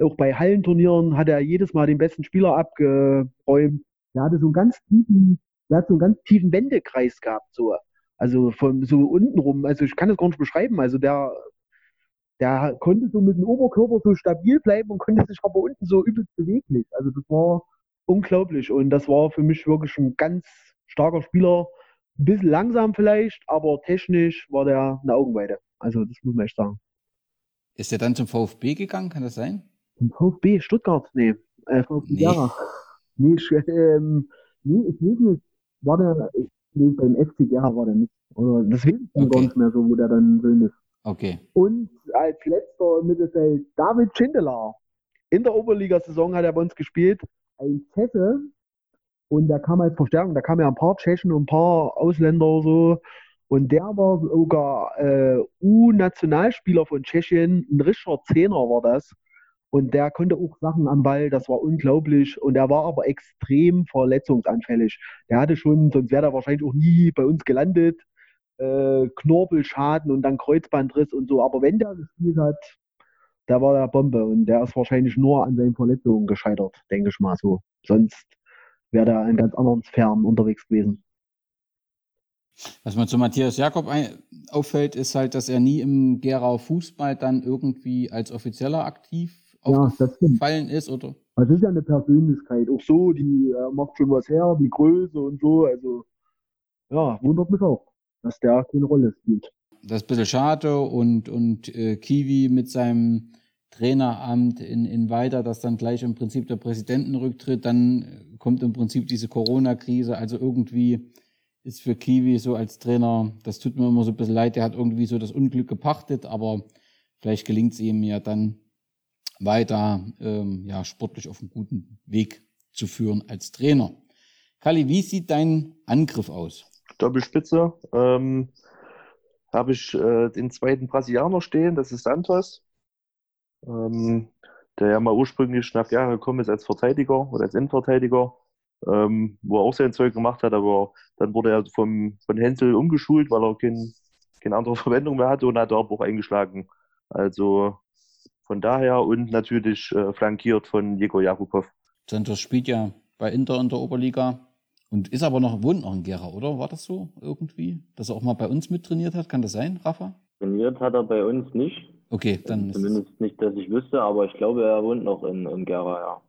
N: Auch bei Hallenturnieren hat er jedes Mal den besten Spieler abgeräumt. Er hatte so einen ganz tiefen, er hat so einen ganz tiefen Wendekreis gehabt. So. Also von so unten rum, also ich kann das gar nicht beschreiben. Also der, der konnte so mit dem Oberkörper so stabil bleiben und konnte sich aber unten so übelst beweglich. Also das war unglaublich und das war für mich wirklich ein ganz starker Spieler. Ein bisschen langsam vielleicht, aber technisch war der eine Augenweide. Also das muss man echt sagen.
K: Ist der dann zum VfB gegangen, kann das sein?
N: Zum VfB Stuttgart? Nee. Äh, VfB nee. Jara. Nee, ich, ähm, nee, ich weiß nicht. War der, nee, beim FCG war der nicht. Oder das weiß ich okay. gar nicht mehr so, wo der dann drin ist.
K: Okay.
N: Und als letzter im Mittelfeld David Schindler. In der Oberliga-Saison hat er bei uns gespielt. Ein Tscheche. Und der kam als Verstärkung. Da kamen ja ein paar Tschechen und ein paar Ausländer so. Und der war sogar äh, U-Nationalspieler von Tschechien. Ein Richard Zehner war das. Und der konnte auch Sachen am Ball, das war unglaublich. Und er war aber extrem verletzungsanfällig. Der hatte schon, sonst wäre er wahrscheinlich auch nie bei uns gelandet. Äh, Knorpelschaden und dann Kreuzbandriss und so. Aber wenn der gespielt hat, der war der Bombe. Und der ist wahrscheinlich nur an seinen Verletzungen gescheitert, denke ich mal so. Sonst wäre der in ganz anderen Sphären unterwegs gewesen.
K: Was mir zu Matthias Jakob auffällt, ist halt, dass er nie im Gerau Fußball dann irgendwie als Offizieller aktiv aufgefallen ist, oder?
N: Also ist ja eine Persönlichkeit. Auch so, die äh, macht schon was her, die Größe und so. Also ja, wundert mich auch, dass der keine Rolle spielt.
K: Das ist ein bisschen schade und, und äh, Kiwi mit seinem Traineramt in, in weiter, dass dann gleich im Prinzip der Präsidentenrücktritt, dann kommt im Prinzip diese Corona-Krise, also irgendwie ist für Kiwi so als Trainer, das tut mir immer so ein bisschen leid, der hat irgendwie so das Unglück gepachtet, aber vielleicht gelingt es ihm ja dann weiter ähm, ja, sportlich auf einem guten Weg zu führen als Trainer. Kali, wie sieht dein Angriff aus?
M: Doppelspitze. Ähm, Habe ich äh, den zweiten Brasilianer stehen, das ist Santos. Ähm, der ja mal ursprünglich nach Jahre gekommen ist als Verteidiger oder als Innenverteidiger, ähm, wo er auch sein Zeug gemacht hat, aber dann wurde er vom, von Hensel umgeschult, weil er kein, keine andere Verwendung mehr hatte und hat auch eingeschlagen. Also von daher und natürlich äh, flankiert von Jeko Jakubov.
K: Santos spielt ja bei Inter in der Oberliga und ist aber noch, wohnt noch in Gera, oder? War das so irgendwie? Dass er auch mal bei uns mittrainiert hat? Kann das sein, Rafa?
L: Trainiert hat er bei uns nicht.
K: Okay, dann
L: Zumindest nicht, dass ich wüsste, aber ich glaube, er wohnt noch in, in Gera, ja.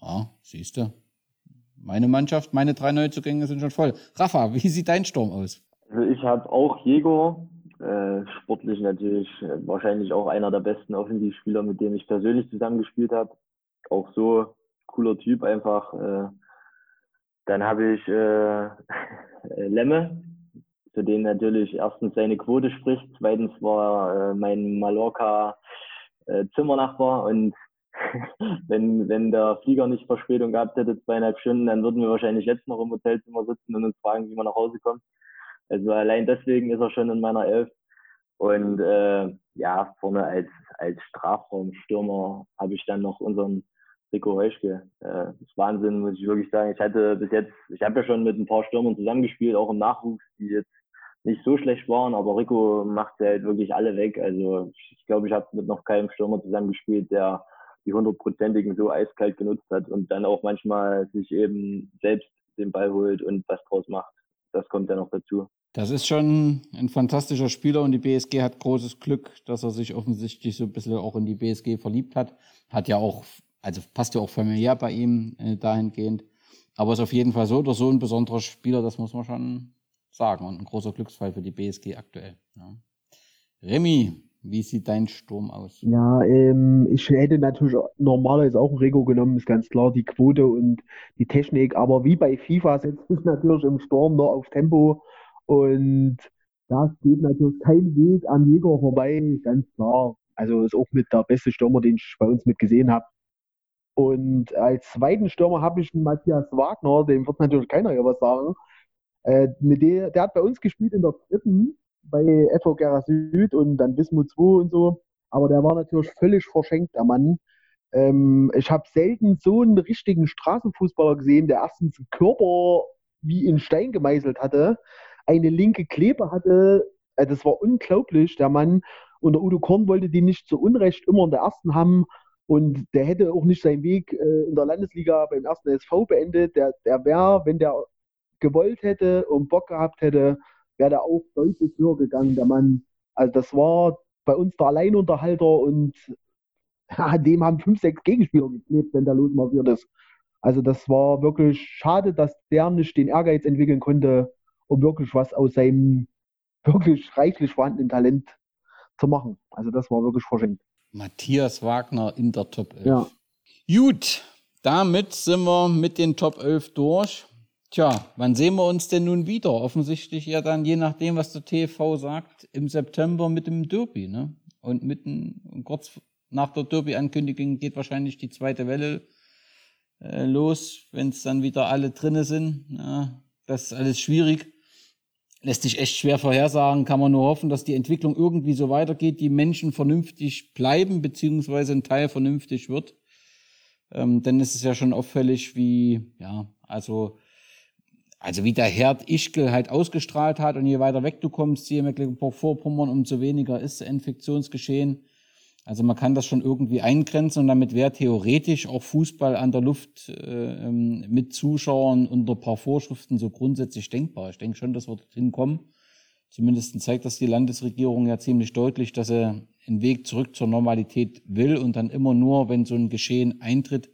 K: Ja, siehst du. Meine Mannschaft, meine drei Neuzugänge sind schon voll. Rafa, wie sieht dein Sturm aus?
L: Also ich habe auch Jego, äh, sportlich natürlich äh, wahrscheinlich auch einer der besten Offensivspieler, mit dem ich persönlich zusammengespielt habe. Auch so cooler Typ einfach. Äh, dann habe ich äh, Lemme, für den natürlich erstens seine Quote spricht, zweitens war äh, mein Mallorca äh, Zimmernachbar und wenn, wenn der Flieger nicht Verspätung gehabt hätte, zweieinhalb Stunden, dann würden wir wahrscheinlich jetzt noch im Hotelzimmer sitzen und uns fragen, wie man nach Hause kommt. Also allein deswegen ist er schon in meiner Elf. Und äh, ja, vorne als, als Strafraumstürmer habe ich dann noch unseren Rico Heuschke. Äh, das ist Wahnsinn, muss ich wirklich sagen. Ich hatte bis jetzt, ich habe ja schon mit ein paar Stürmern zusammengespielt, auch im Nachwuchs, die jetzt nicht so schlecht waren, aber Rico macht sie halt wirklich alle weg. Also ich glaube, ich habe mit noch keinem Stürmer zusammengespielt, der die hundertprozentigen so eiskalt genutzt hat und dann auch manchmal sich eben selbst den Ball holt und was draus macht. Das kommt ja noch dazu.
K: Das ist schon ein fantastischer Spieler und die BSG hat großes Glück, dass er sich offensichtlich so ein bisschen auch in die BSG verliebt hat. Hat ja auch, also passt ja auch familiär bei ihm äh, dahingehend. Aber ist auf jeden Fall so oder so ein besonderer Spieler, das muss man schon sagen. Und ein großer Glücksfall für die BSG aktuell. Ja. Remy, wie sieht dein Sturm aus?
N: Ja, ähm, ich hätte natürlich normalerweise auch ein Rego genommen, ist ganz klar, die Quote und die Technik. Aber wie bei FIFA setzt sich natürlich im Sturm nur auf Tempo und da geht natürlich kein Weg an Jäger vorbei, ganz klar. Also ist auch mit der beste Stürmer, den ich bei uns mit gesehen habe. Und als zweiten Stürmer habe ich Matthias Wagner, dem wird natürlich keiner hier was sagen. Äh, mit der, der hat bei uns gespielt in der dritten bei FO Gera Süd und dann Wismut 2 und so. Aber der war natürlich völlig verschenkt, der Mann. Ähm, ich habe selten so einen richtigen Straßenfußballer gesehen, der erstens einen Körper wie in Stein gemeißelt hatte, eine linke Klebe hatte. Äh, das war unglaublich, der Mann. Und der Udo Korn wollte die nicht zu Unrecht immer in der ersten haben. Und der hätte auch nicht seinen Weg äh, in der Landesliga beim ersten SV beendet. Der, der wäre, wenn der gewollt hätte und Bock gehabt hätte, wäre der auch deutlich höher gegangen, der Mann. Also das war bei uns der Alleinunterhalter und ja, dem haben fünf, sechs Gegenspieler geklebt, wenn der losmarschiert ist. Also das war wirklich schade, dass der nicht den Ehrgeiz entwickeln konnte, um wirklich was aus seinem wirklich reichlich vorhandenen Talent zu machen. Also das war wirklich verschenkt.
K: Matthias Wagner in der Top 11.
N: Ja.
K: Gut, damit sind wir mit den Top 11 durch. Tja, wann sehen wir uns denn nun wieder? Offensichtlich ja dann, je nachdem, was der TV sagt, im September mit dem Derby. Ne? Und mitten, kurz nach der Derby-Ankündigung geht wahrscheinlich die zweite Welle äh, los, wenn es dann wieder alle drinne sind. Ja, das ist alles schwierig. Lässt sich echt schwer vorhersagen, kann man nur hoffen, dass die Entwicklung irgendwie so weitergeht, die Menschen vernünftig bleiben, beziehungsweise ein Teil vernünftig wird. Ähm, denn es ist ja schon auffällig, wie, ja, also also wie der Herd Ischgl halt ausgestrahlt hat und je weiter weg du kommst, hier in Mecklenburg-Vorpommern, umso weniger ist Infektionsgeschehen. Also man kann das schon irgendwie eingrenzen und damit wäre theoretisch auch Fußball an der Luft äh, ähm, mit Zuschauern unter ein paar Vorschriften so grundsätzlich denkbar. Ich denke schon, dass wir dorthin kommen. Zumindest zeigt das die Landesregierung ja ziemlich deutlich, dass er einen Weg zurück zur Normalität will und dann immer nur, wenn so ein Geschehen eintritt,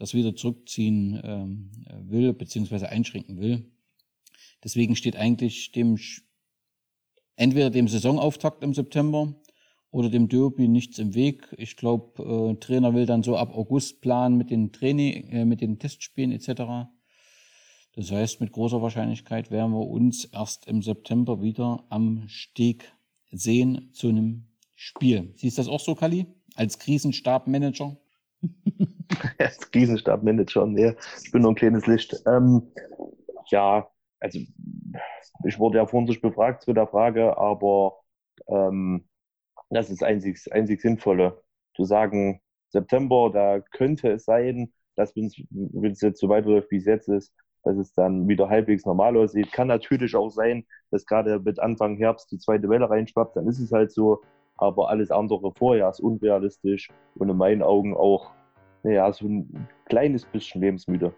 K: das wieder zurückziehen ähm, will, beziehungsweise einschränken will. Deswegen steht eigentlich dem entweder dem Saisonauftakt im September oder dem Derby nichts im Weg. Ich glaube, äh, Trainer will dann so ab August planen mit den Training, äh, mit den Testspielen etc. Das heißt, mit großer Wahrscheinlichkeit werden wir uns erst im September wieder am Steg sehen zu einem Spiel. Siehst du das auch so, Kali? Als Krisenstabmanager?
M: Erst Krisenstabmanager, nee, ich bin nur ein kleines Licht. Ähm, ja, also ich wurde ja vorhin sich befragt zu der Frage, aber ähm, das ist einzig, einzig Sinnvolle. Zu sagen, September, da könnte es sein, dass wenn es jetzt so weiterläuft, wie es jetzt ist, dass es dann wieder halbwegs normal aussieht. Kann natürlich auch sein, dass gerade mit Anfang Herbst die zweite Welle reinschwappt, dann ist es halt so. Aber alles andere vorher ist unrealistisch und in meinen Augen auch, naja, so ein kleines bisschen lebensmüde.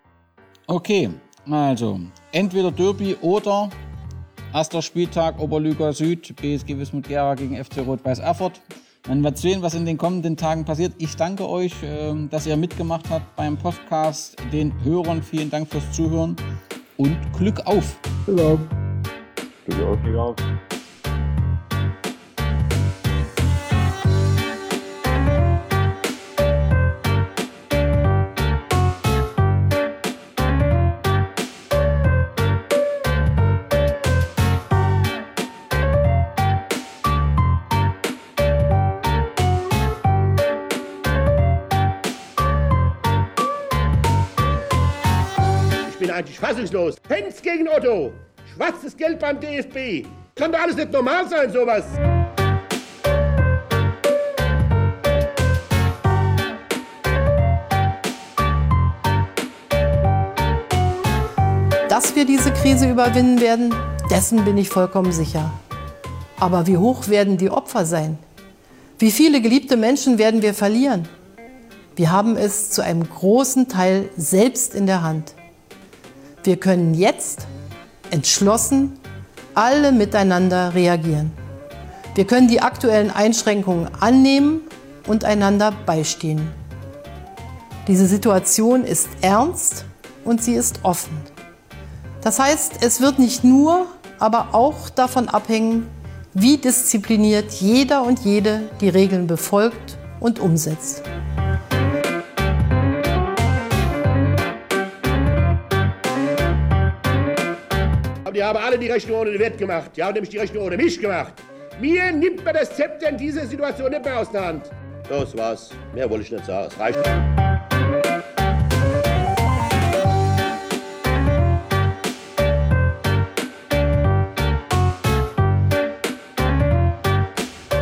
K: Okay, also entweder Derby oder erster Spieltag Oberliga Süd, BSG Wismut Gera gegen FC Rot-Weiß Erfurt. Dann wird sehen, was in den kommenden Tagen passiert. Ich danke euch, ähm, dass ihr mitgemacht habt beim Podcast. Den Hörern vielen Dank fürs Zuhören und Glück auf.
M: Glück auf. Glück auf. Glück auf.
O: Fassungslos. Fans gegen Otto. Schwarzes Geld beim DFB. Kann doch alles nicht normal sein, sowas.
D: Dass wir diese Krise überwinden werden, dessen bin ich vollkommen sicher. Aber wie hoch werden die Opfer sein? Wie viele geliebte Menschen werden wir verlieren? Wir haben es zu einem großen Teil selbst in der Hand. Wir können jetzt entschlossen alle miteinander reagieren. Wir können die aktuellen Einschränkungen annehmen und einander beistehen. Diese Situation ist ernst und sie ist offen. Das heißt, es wird nicht nur, aber auch davon abhängen, wie diszipliniert jeder und jede die Regeln befolgt und umsetzt.
O: Die haben alle die Rechnung ohne den Wert gemacht. Die haben nämlich die Rechnung ohne mich gemacht. Mir nimmt man das Zepter in dieser Situation nicht mehr aus der Hand. Das war's. Mehr wollte ich nicht sagen. Es reicht.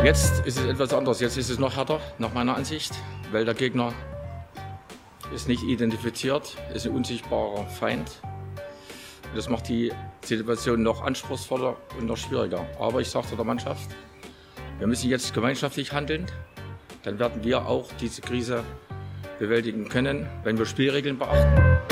P: Jetzt ist es etwas anders. Jetzt ist es noch härter, nach meiner Ansicht, weil der Gegner ist nicht identifiziert, ist ein unsichtbarer Feind. Das macht die Situation noch anspruchsvoller und noch schwieriger. Aber ich sagte der Mannschaft, wir müssen jetzt gemeinschaftlich handeln. Dann werden wir auch diese Krise bewältigen können, wenn wir Spielregeln beachten.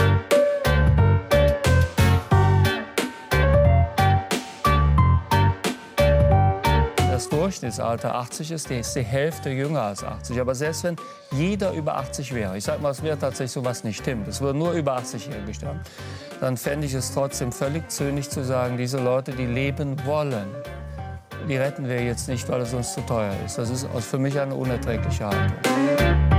Q: Durchschnittsalter 80 ist, ist die Hälfte jünger als 80. Aber selbst wenn jeder über 80 wäre, ich sage mal, es wäre tatsächlich so was nicht stimmt, es würden nur über 80-Jährige sterben, dann fände ich es trotzdem völlig zynisch zu sagen, diese Leute, die leben wollen, die retten wir jetzt nicht, weil es uns zu teuer ist. Das ist für mich eine unerträgliche Haltung.